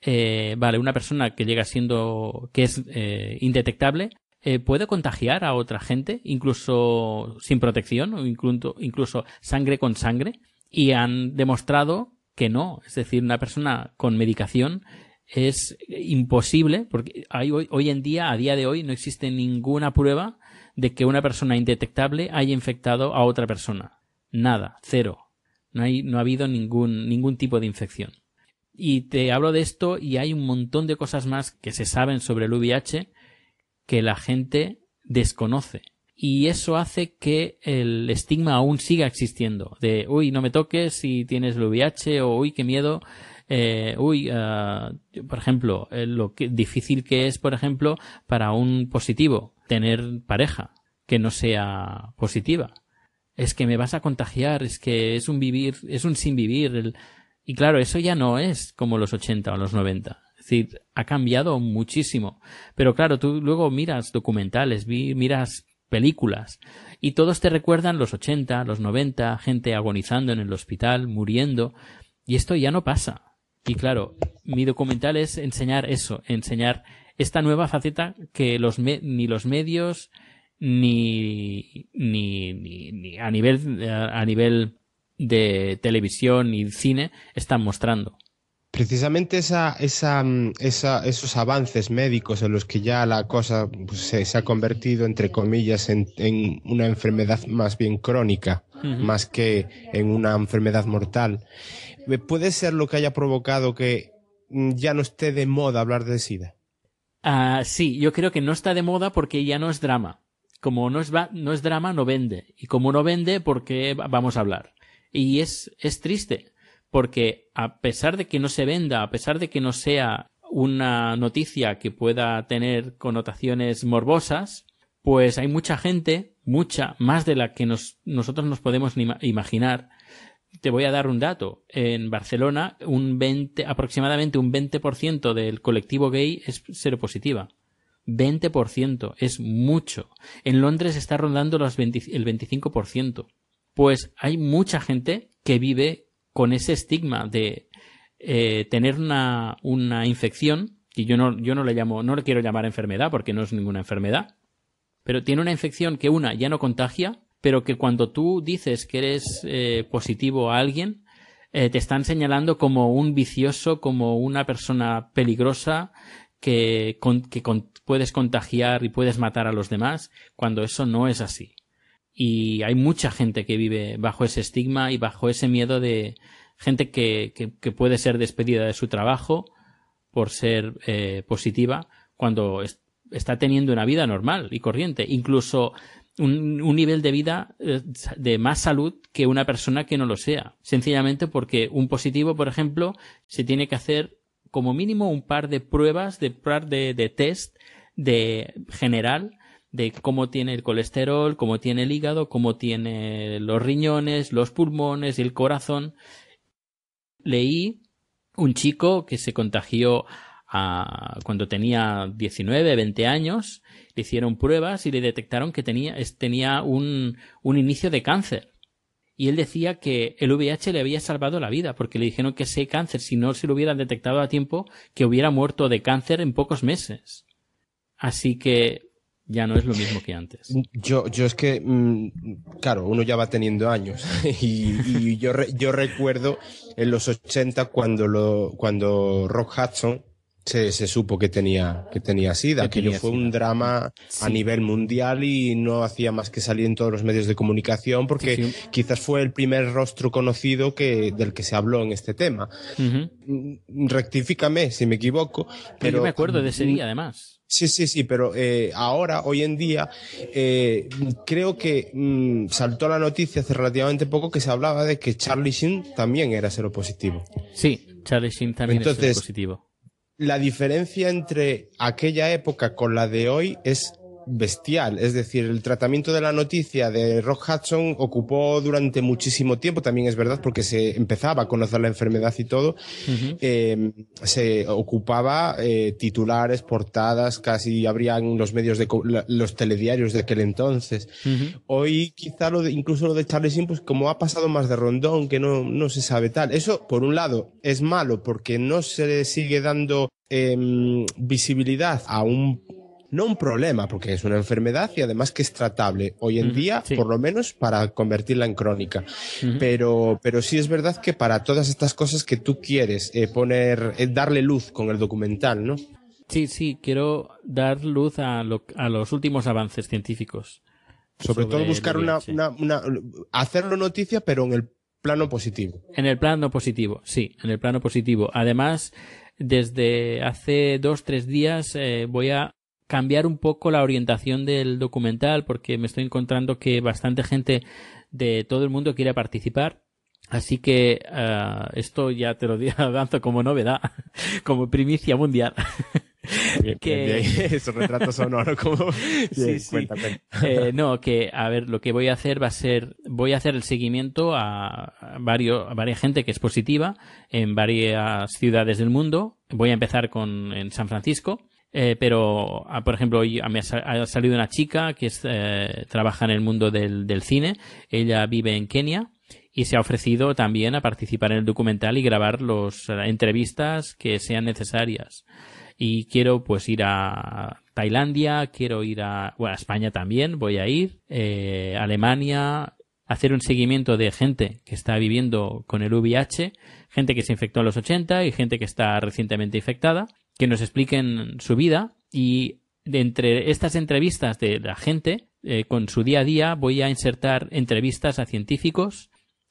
eh, vale, una persona que llega siendo, que es eh, indetectable, eh, puede contagiar a otra gente, incluso sin protección, o incluso, incluso sangre con sangre, y han demostrado que no, es decir, una persona con medicación es imposible, porque hay, hoy, hoy en día, a día de hoy, no existe ninguna prueba de que una persona indetectable haya infectado a otra persona. Nada, cero. No, hay, no ha habido ningún, ningún tipo de infección. Y te hablo de esto y hay un montón de cosas más que se saben sobre el VIH que la gente desconoce. Y eso hace que el estigma aún siga existiendo. De, uy, no me toques si tienes el VIH o uy, qué miedo eh, uy, uh, por ejemplo, eh, lo que, difícil que es, por ejemplo, para un positivo tener pareja que no sea positiva. Es que me vas a contagiar, es que es un vivir, es un sin vivir. El... Y claro, eso ya no es como los 80 o los 90. Es decir, ha cambiado muchísimo. Pero claro, tú luego miras documentales, miras películas y todos te recuerdan los 80, los 90, gente agonizando en el hospital, muriendo. Y esto ya no pasa. Y claro, mi documental es enseñar eso, enseñar esta nueva faceta que los ni los medios ni, ni, ni, a nivel a nivel de televisión y cine están mostrando. Precisamente esa, esa, esa, esos avances médicos en los que ya la cosa pues, se, ha convertido, entre comillas, en, en, una enfermedad más bien crónica, más que en una enfermedad mortal. ¿Puede ser lo que haya provocado que mm, ya no esté de moda hablar de SIDA? Ah, sí, yo creo que no está de moda porque ya no es drama. Como no es, no es drama, no vende. Y como no vende, ¿por qué vamos a hablar? Y es, es triste, porque a pesar de que no se venda, a pesar de que no sea una noticia que pueda tener connotaciones morbosas, pues hay mucha gente, mucha, más de la que nosotros nos podemos imaginar, te voy a dar un dato. En Barcelona, un 20, aproximadamente un 20% del colectivo gay es seropositiva. 20%, es mucho. En Londres está rondando el 25%. Pues hay mucha gente que vive con ese estigma de eh, tener una, una infección, y yo no, yo no le llamo, no le quiero llamar enfermedad porque no es ninguna enfermedad, pero tiene una infección que una ya no contagia, pero que cuando tú dices que eres eh, positivo a alguien, eh, te están señalando como un vicioso, como una persona peligrosa que, que puedes contagiar y puedes matar a los demás, cuando eso no es así. Y hay mucha gente que vive bajo ese estigma y bajo ese miedo de gente que, que, puede ser despedida de su trabajo por ser eh, positiva, cuando está teniendo una vida normal y corriente, incluso un, un nivel de vida eh, de más salud que una persona que no lo sea. Sencillamente porque un positivo, por ejemplo, se tiene que hacer como mínimo un par de pruebas, de par de, de test de general de cómo tiene el colesterol, cómo tiene el hígado, cómo tiene los riñones, los pulmones el corazón. Leí un chico que se contagió a, cuando tenía 19, 20 años, hicieron pruebas y le detectaron que tenía, tenía un, un inicio de cáncer. Y él decía que el VIH le había salvado la vida, porque le dijeron que ese cáncer, si no se lo hubieran detectado a tiempo, que hubiera muerto de cáncer en pocos meses. Así que ya no es lo mismo que antes. Yo, yo es que, mm, claro, uno ya va teniendo años y, yo, yo recuerdo en los 80 cuando, lo, cuando Rock Hudson se, se supo que tenía, que tenía SIDA. Que Aquello tenía fue un drama a nivel mundial y no hacía más que salir en todos los medios de comunicación porque Sí, sí. quizás fue el primer rostro conocido que, del que se habló en este tema. Mm, Rectifícame si me equivoco, Pero pero yo me acuerdo de ese día, además. Sí, sí, sí, pero eh, ahora, hoy en día, eh, creo que mm, saltó la noticia hace relativamente poco que se hablaba de que Charlie Sheen también era seropositivo. Sí, Charlie Sheen también Entonces- es positivo. La diferencia entre aquella época con la de hoy es bestial. Es decir, el tratamiento de la noticia de Rock Hudson ocupó durante muchísimo tiempo, también es verdad, porque se empezaba a conocer la enfermedad y todo. Eh, se ocupaba eh, titulares, portadas, casi habrían los medios de los telediarios de aquel entonces. Hoy quizá lo de, incluso lo de Charlie Sheen, pues como ha pasado más de rondón, que no, no se sabe tal. Eso, por un lado, es malo porque no se le sigue dando em, visibilidad a un no un problema, porque es una enfermedad y además que es tratable hoy en día, sí. por lo menos para convertirla en crónica. Pero, pero sí es verdad que para todas estas cosas que tú quieres eh, poner, eh, darle luz con el documental, ¿no? Sí, sí, quiero dar luz a, lo- a los últimos avances científicos. Sobre, todo buscar una, una- hacerlo noticia, pero en el plano positivo. En el plano positivo, sí, en el plano positivo. Además, desde hace dos, tres días eh, voy a cambiar un poco la orientación del documental porque me estoy encontrando que bastante gente de todo el mundo quiere participar. Así que ah, esto ya te lo lanzo como novedad, como primicia mundial. que Eso, retrato sonoro, como... Sí, sí. Eh, no, que a ver, lo que voy a hacer va a ser, voy a hacer el seguimiento a, a varios, a varias gente que es positiva en varias ciudades del mundo. Voy a empezar con en San Francisco. Eh, pero, ah, por ejemplo, hoy me ha, sa- ha salido una chica que eh, trabaja en el mundo del, cine. Ella vive en Kenia y se ha ofrecido también a participar en el documental y grabar las entrevistas que sean necesarias y quiero pues ir a Tailandia, quiero ir a, bueno, a España también, voy a ir, eh, Alemania, hacer un seguimiento de gente que está viviendo con el VIH, gente que se infectó en los 80 y gente que está recientemente infectada, que nos expliquen su vida y entre estas entrevistas de la gente, eh, con su día a día, voy a insertar entrevistas a científicos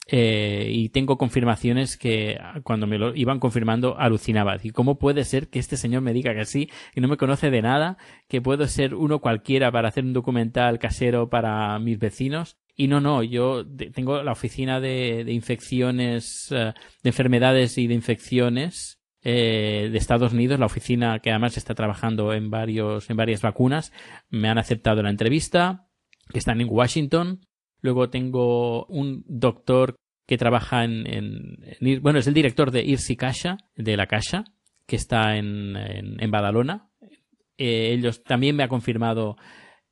eh, y tengo confirmaciones que ah, cuando me lo iban confirmando alucinaba. ¿Y cómo puede ser que este señor me diga que sí, que no me conoce de nada, que puedo ser uno cualquiera para hacer un documental casero para mis vecinos? Y no, no, yo tengo la oficina de, de infecciones, eh, de enfermedades y de infecciones eh, de Estados Unidos, la oficina que además está trabajando en varios, en varias vacunas, me han aceptado la entrevista, que están en Washington. Luego tengo un doctor que trabaja en, en- en bueno, es el director de Irsi Casa, de la Casa, que está en, en, en Badalona. Eh, ellos también me ha confirmado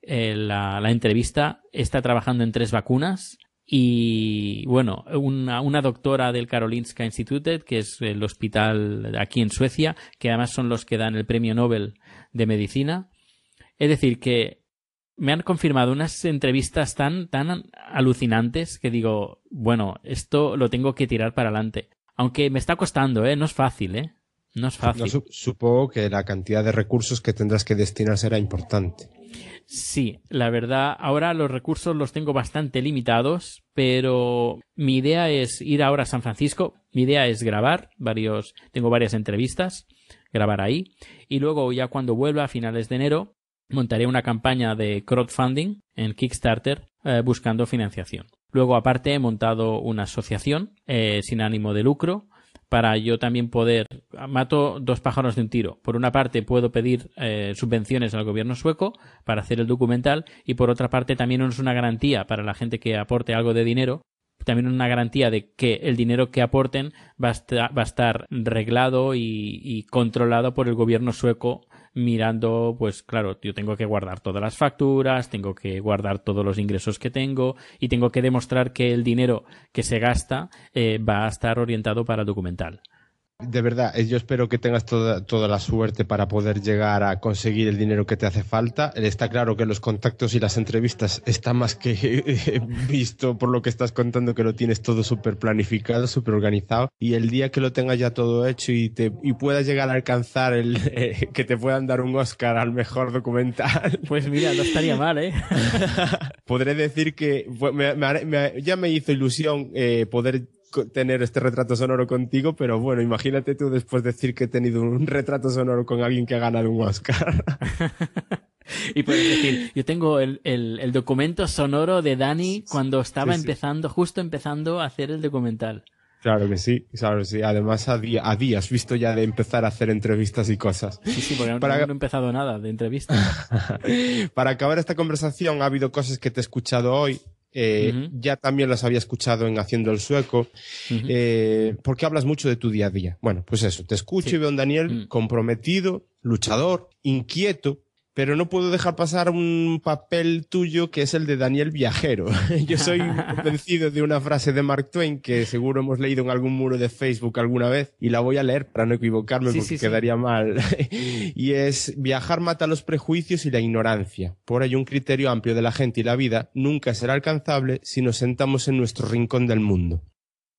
eh, la, la entrevista. Está trabajando en tres vacunas. Y bueno, una, una doctora del Karolinska Institutet, que es el hospital aquí en Suecia, que además son los que dan el premio Nobel de Medicina. Es decir, que me han confirmado unas entrevistas tan, tan alucinantes que digo, bueno, esto lo tengo que tirar para adelante. Aunque me está costando, ¿eh? No es fácil, ¿eh? No es fácil. No, supongo que la cantidad de recursos que tendrás que destinar será importante. Sí, la verdad, ahora los recursos los tengo bastante limitados, pero mi idea es ir ahora a San Francisco. Mi idea es grabar varios, tengo varias entrevistas, grabar ahí, y luego ya cuando vuelva a finales de enero, montaré una campaña de crowdfunding en Kickstarter eh, buscando financiación. Luego, aparte, he montado una asociación eh, sin ánimo de lucro para yo también poder mato dos pájaros de un tiro. Por una parte puedo pedir eh, subvenciones al gobierno sueco para hacer el documental y por otra parte también es una garantía para la gente que aporte algo de dinero también una garantía de que el dinero que aporten va a estar, reglado y, controlado por el gobierno sueco mirando, pues claro, yo tengo que guardar todas las facturas, tengo que guardar todos los ingresos que tengo y tengo que demostrar que el dinero que se gasta eh, va a estar orientado para documental. De verdad, eh, yo espero que tengas toda, toda la suerte para poder llegar a conseguir el dinero que te hace falta. Está claro que los contactos y las entrevistas están más que visto por lo que estás contando, que lo tienes todo súper planificado, súper organizado. Y el día que lo tengas ya todo hecho y, te, y puedas llegar a alcanzar el eh, que te puedan dar un Oscar al mejor documental. Pues mira, no estaría mal, ¿eh? Podré decir que ya me hizo ilusión eh, poder tener este retrato sonoro contigo, pero bueno, imagínate tú después decir que he tenido un retrato sonoro con alguien que ha ganado un Oscar. y puedes decir, yo tengo el, el, documento sonoro de Dani cuando estaba empezando, justo empezando a hacer el documental. Claro que sí, claro que sí. Además, a, día, a días, visto ya de empezar a hacer entrevistas y cosas. Sí, sí, porque no, Para... no he empezado nada de entrevistas. Para acabar esta conversación, ha habido cosas que te he escuchado hoy eh, ya también las había escuchado en Haciendo el Sueco, eh, porque hablas mucho de tu día a día. Bueno, pues eso, te escucho y veo a un Daniel mm. comprometido, luchador, inquieto, pero no puedo dejar pasar un papel tuyo que es el de Daniel Viajero. Yo soy convencido de una frase de Mark Twain que seguro hemos leído en algún muro de Facebook alguna vez y la voy a leer para no equivocarme porque quedaría mal. y es viajar mata los prejuicios y la ignorancia. Por ello un criterio amplio de la gente y la vida nunca será alcanzable si nos sentamos en nuestro rincón del mundo.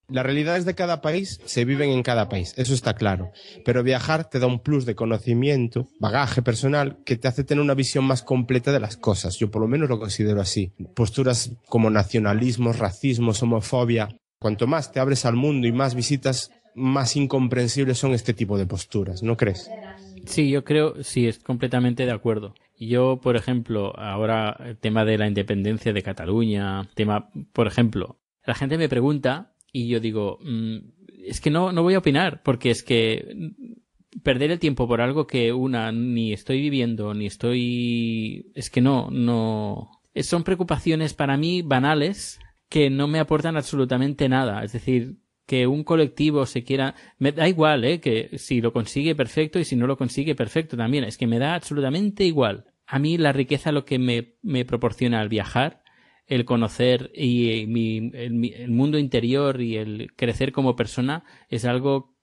Las realidades de cada país se viven en cada país, eso está claro. Pero viajar te da un plus de conocimiento, bagaje personal, que te hace tener una visión más completa de las cosas. Yo por lo menos lo considero así. Posturas como nacionalismo, racismo, homofobia. Cuanto más te abres al mundo y más visitas, más incomprensibles son este tipo de posturas, ¿no crees? Sí, yo creo, sí, es completamente de acuerdo. Yo, por ejemplo, ahora el tema de la independencia de Cataluña, tema, por ejemplo, la gente me pregunta y yo digo, mm, es que no, no voy a opinar, porque es que perder el tiempo por algo que una ni estoy viviendo, ni estoy... Es que no, no... Son preocupaciones para mí banales que no me aportan absolutamente nada. Es decir, que un colectivo se quiera... Me da igual, ¿eh? Que si lo consigue, perfecto, y si no lo consigue, perfecto también. Es que me da absolutamente igual. A mí la riqueza lo que me, me proporciona al viajar el conocer y mi, el, mundo interior y el crecer como persona es algo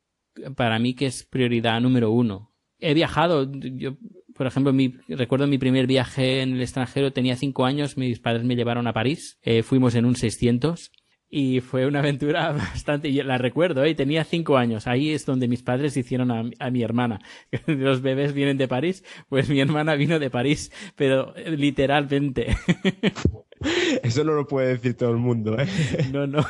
para mí que es prioridad número uno. He viajado, yo, por ejemplo, mi, recuerdo mi primer viaje en el extranjero, tenía cinco años, mis padres me llevaron a París, eh, fuimos en un 600 y fue una aventura bastante, y la recuerdo, ¿eh? tenía cinco años, ahí es donde mis padres hicieron a, a, mi hermana. Los bebés vienen de París, pues mi hermana vino de París, pero eh, literalmente. Eso no lo puede decir todo el mundo, ¿eh? No, no.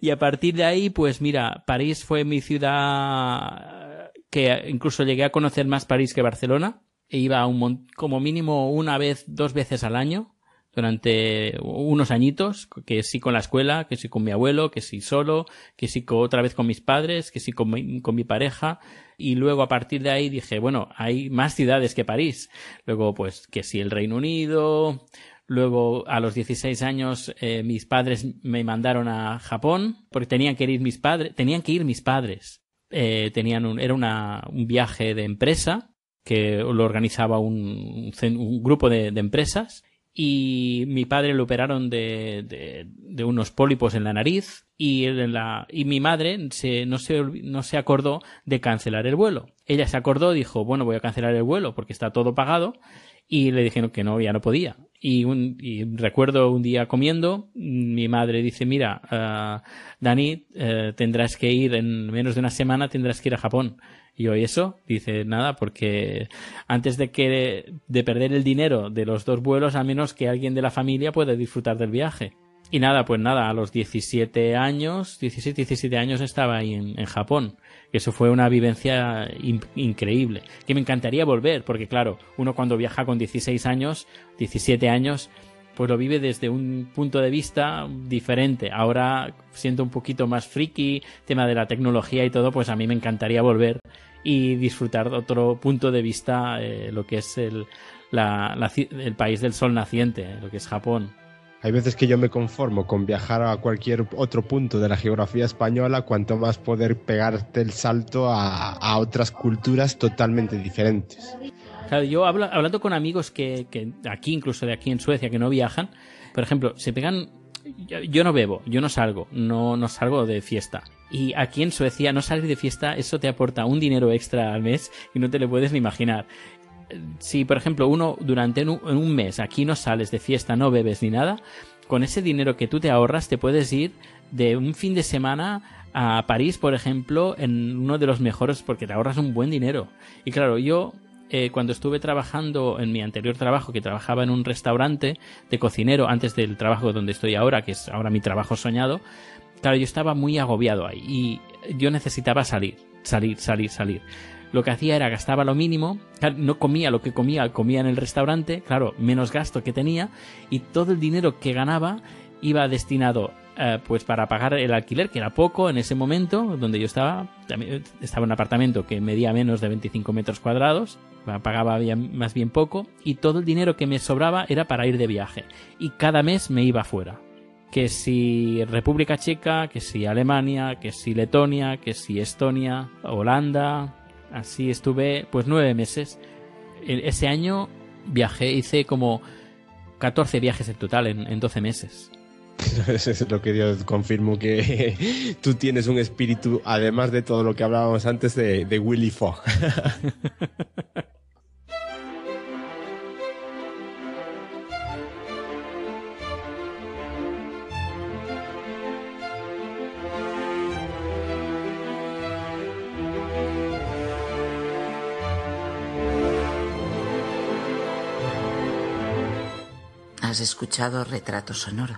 Y a partir de ahí, pues mira, París fue mi ciudad que incluso llegué a conocer más París que Barcelona. E iba un como mínimo una vez, dos veces al año durante unos añitos, que sí con la escuela, que sí con mi abuelo, que sí solo, que sí otra vez con mis padres, que sí con mi, con mi pareja. Y luego a partir de ahí dije, bueno, hay más ciudades que París. Luego, pues, que sí el Reino Unido, Luego, a los 16 años, eh, mis padres me mandaron a Japón porque tenían que ir mis padres, tenían que ir mis padres. Eh, tenían era una, un viaje de empresa que lo organizaba un, grupo de, empresas y mi padre lo operaron de, de, de, unos pólipos en la nariz y, la, y mi madre se, no, se, no se acordó de cancelar el vuelo. Ella se acordó, dijo, bueno, voy a cancelar el vuelo porque está todo pagado y le dijeron que no, ya no podía. Y, un, y recuerdo un día comiendo, mi madre dice, mira, uh, Dani, uh, tendrás que ir en menos de una semana, tendrás que ir a Japón. Y yo, ¿y eso? Dice, nada, porque antes de que, de perder el dinero de los dos vuelos, a menos que alguien de la familia pueda disfrutar del viaje. Y nada, pues nada, a los 17 años, 16, 17 años estaba ahí en Japón Eso fue una vivencia in- increíble, que me encantaría volver, porque claro, uno cuando viaja con 16 años, 17 años, pues lo vive desde un punto de vista diferente. Ahora siento un poquito más friki, tema de la tecnología y todo, pues a mí me encantaría volver y disfrutar de otro punto de vista, eh, lo que es el, el país del sol naciente, lo que es Japón. Hay veces que yo me conformo con viajar a cualquier otro punto de la geografía española, cuanto más poder pegarte el salto a, otras culturas totalmente diferentes. Claro, yo hablando con amigos que, aquí, incluso de aquí en Suecia, que no viajan, por ejemplo, se pegan. Yo, yo no bebo, yo no salgo, no, no salgo de fiesta. Y aquí en Suecia, no salir de fiesta, eso te aporta un dinero extra al mes y no te lo puedes ni imaginar. Si, por ejemplo, uno durante un, un mes aquí no sales de fiesta, no bebes ni nada, con ese dinero que tú te ahorras te puedes ir de un fin de semana a París, por ejemplo, en uno de los mejores porque te ahorras un buen dinero. Y claro, yo eh, cuando estuve trabajando en mi anterior trabajo, que trabajaba en un restaurante de cocinero antes del trabajo donde estoy ahora, que es ahora mi trabajo soñado, claro, yo estaba muy agobiado ahí y yo necesitaba salir, salir, salir, salir. Lo que hacía era gastaba lo mínimo, no comía lo que comía, comía en el restaurante, claro, menos gasto que tenía y todo el dinero que ganaba iba destinado eh, pues para pagar el alquiler, que era poco en ese momento, donde yo estaba, también estaba en un apartamento que medía menos de 25 metros cuadrados, pagaba más bien poco, y todo el dinero que me sobraba era para ir de viaje. Y cada mes me iba fuera. Que si República Checa, que si Alemania, que si Letonia, que si Estonia, Holanda, así estuve pues nueve meses. E- Ese año viajé, hice como 14 viajes en total en, en 12 meses. Eso es lo que yo confirmo que tú tienes un espíritu, además de todo lo que hablábamos antes de, de Willy Fogg. Has escuchado Retrato Sonoro,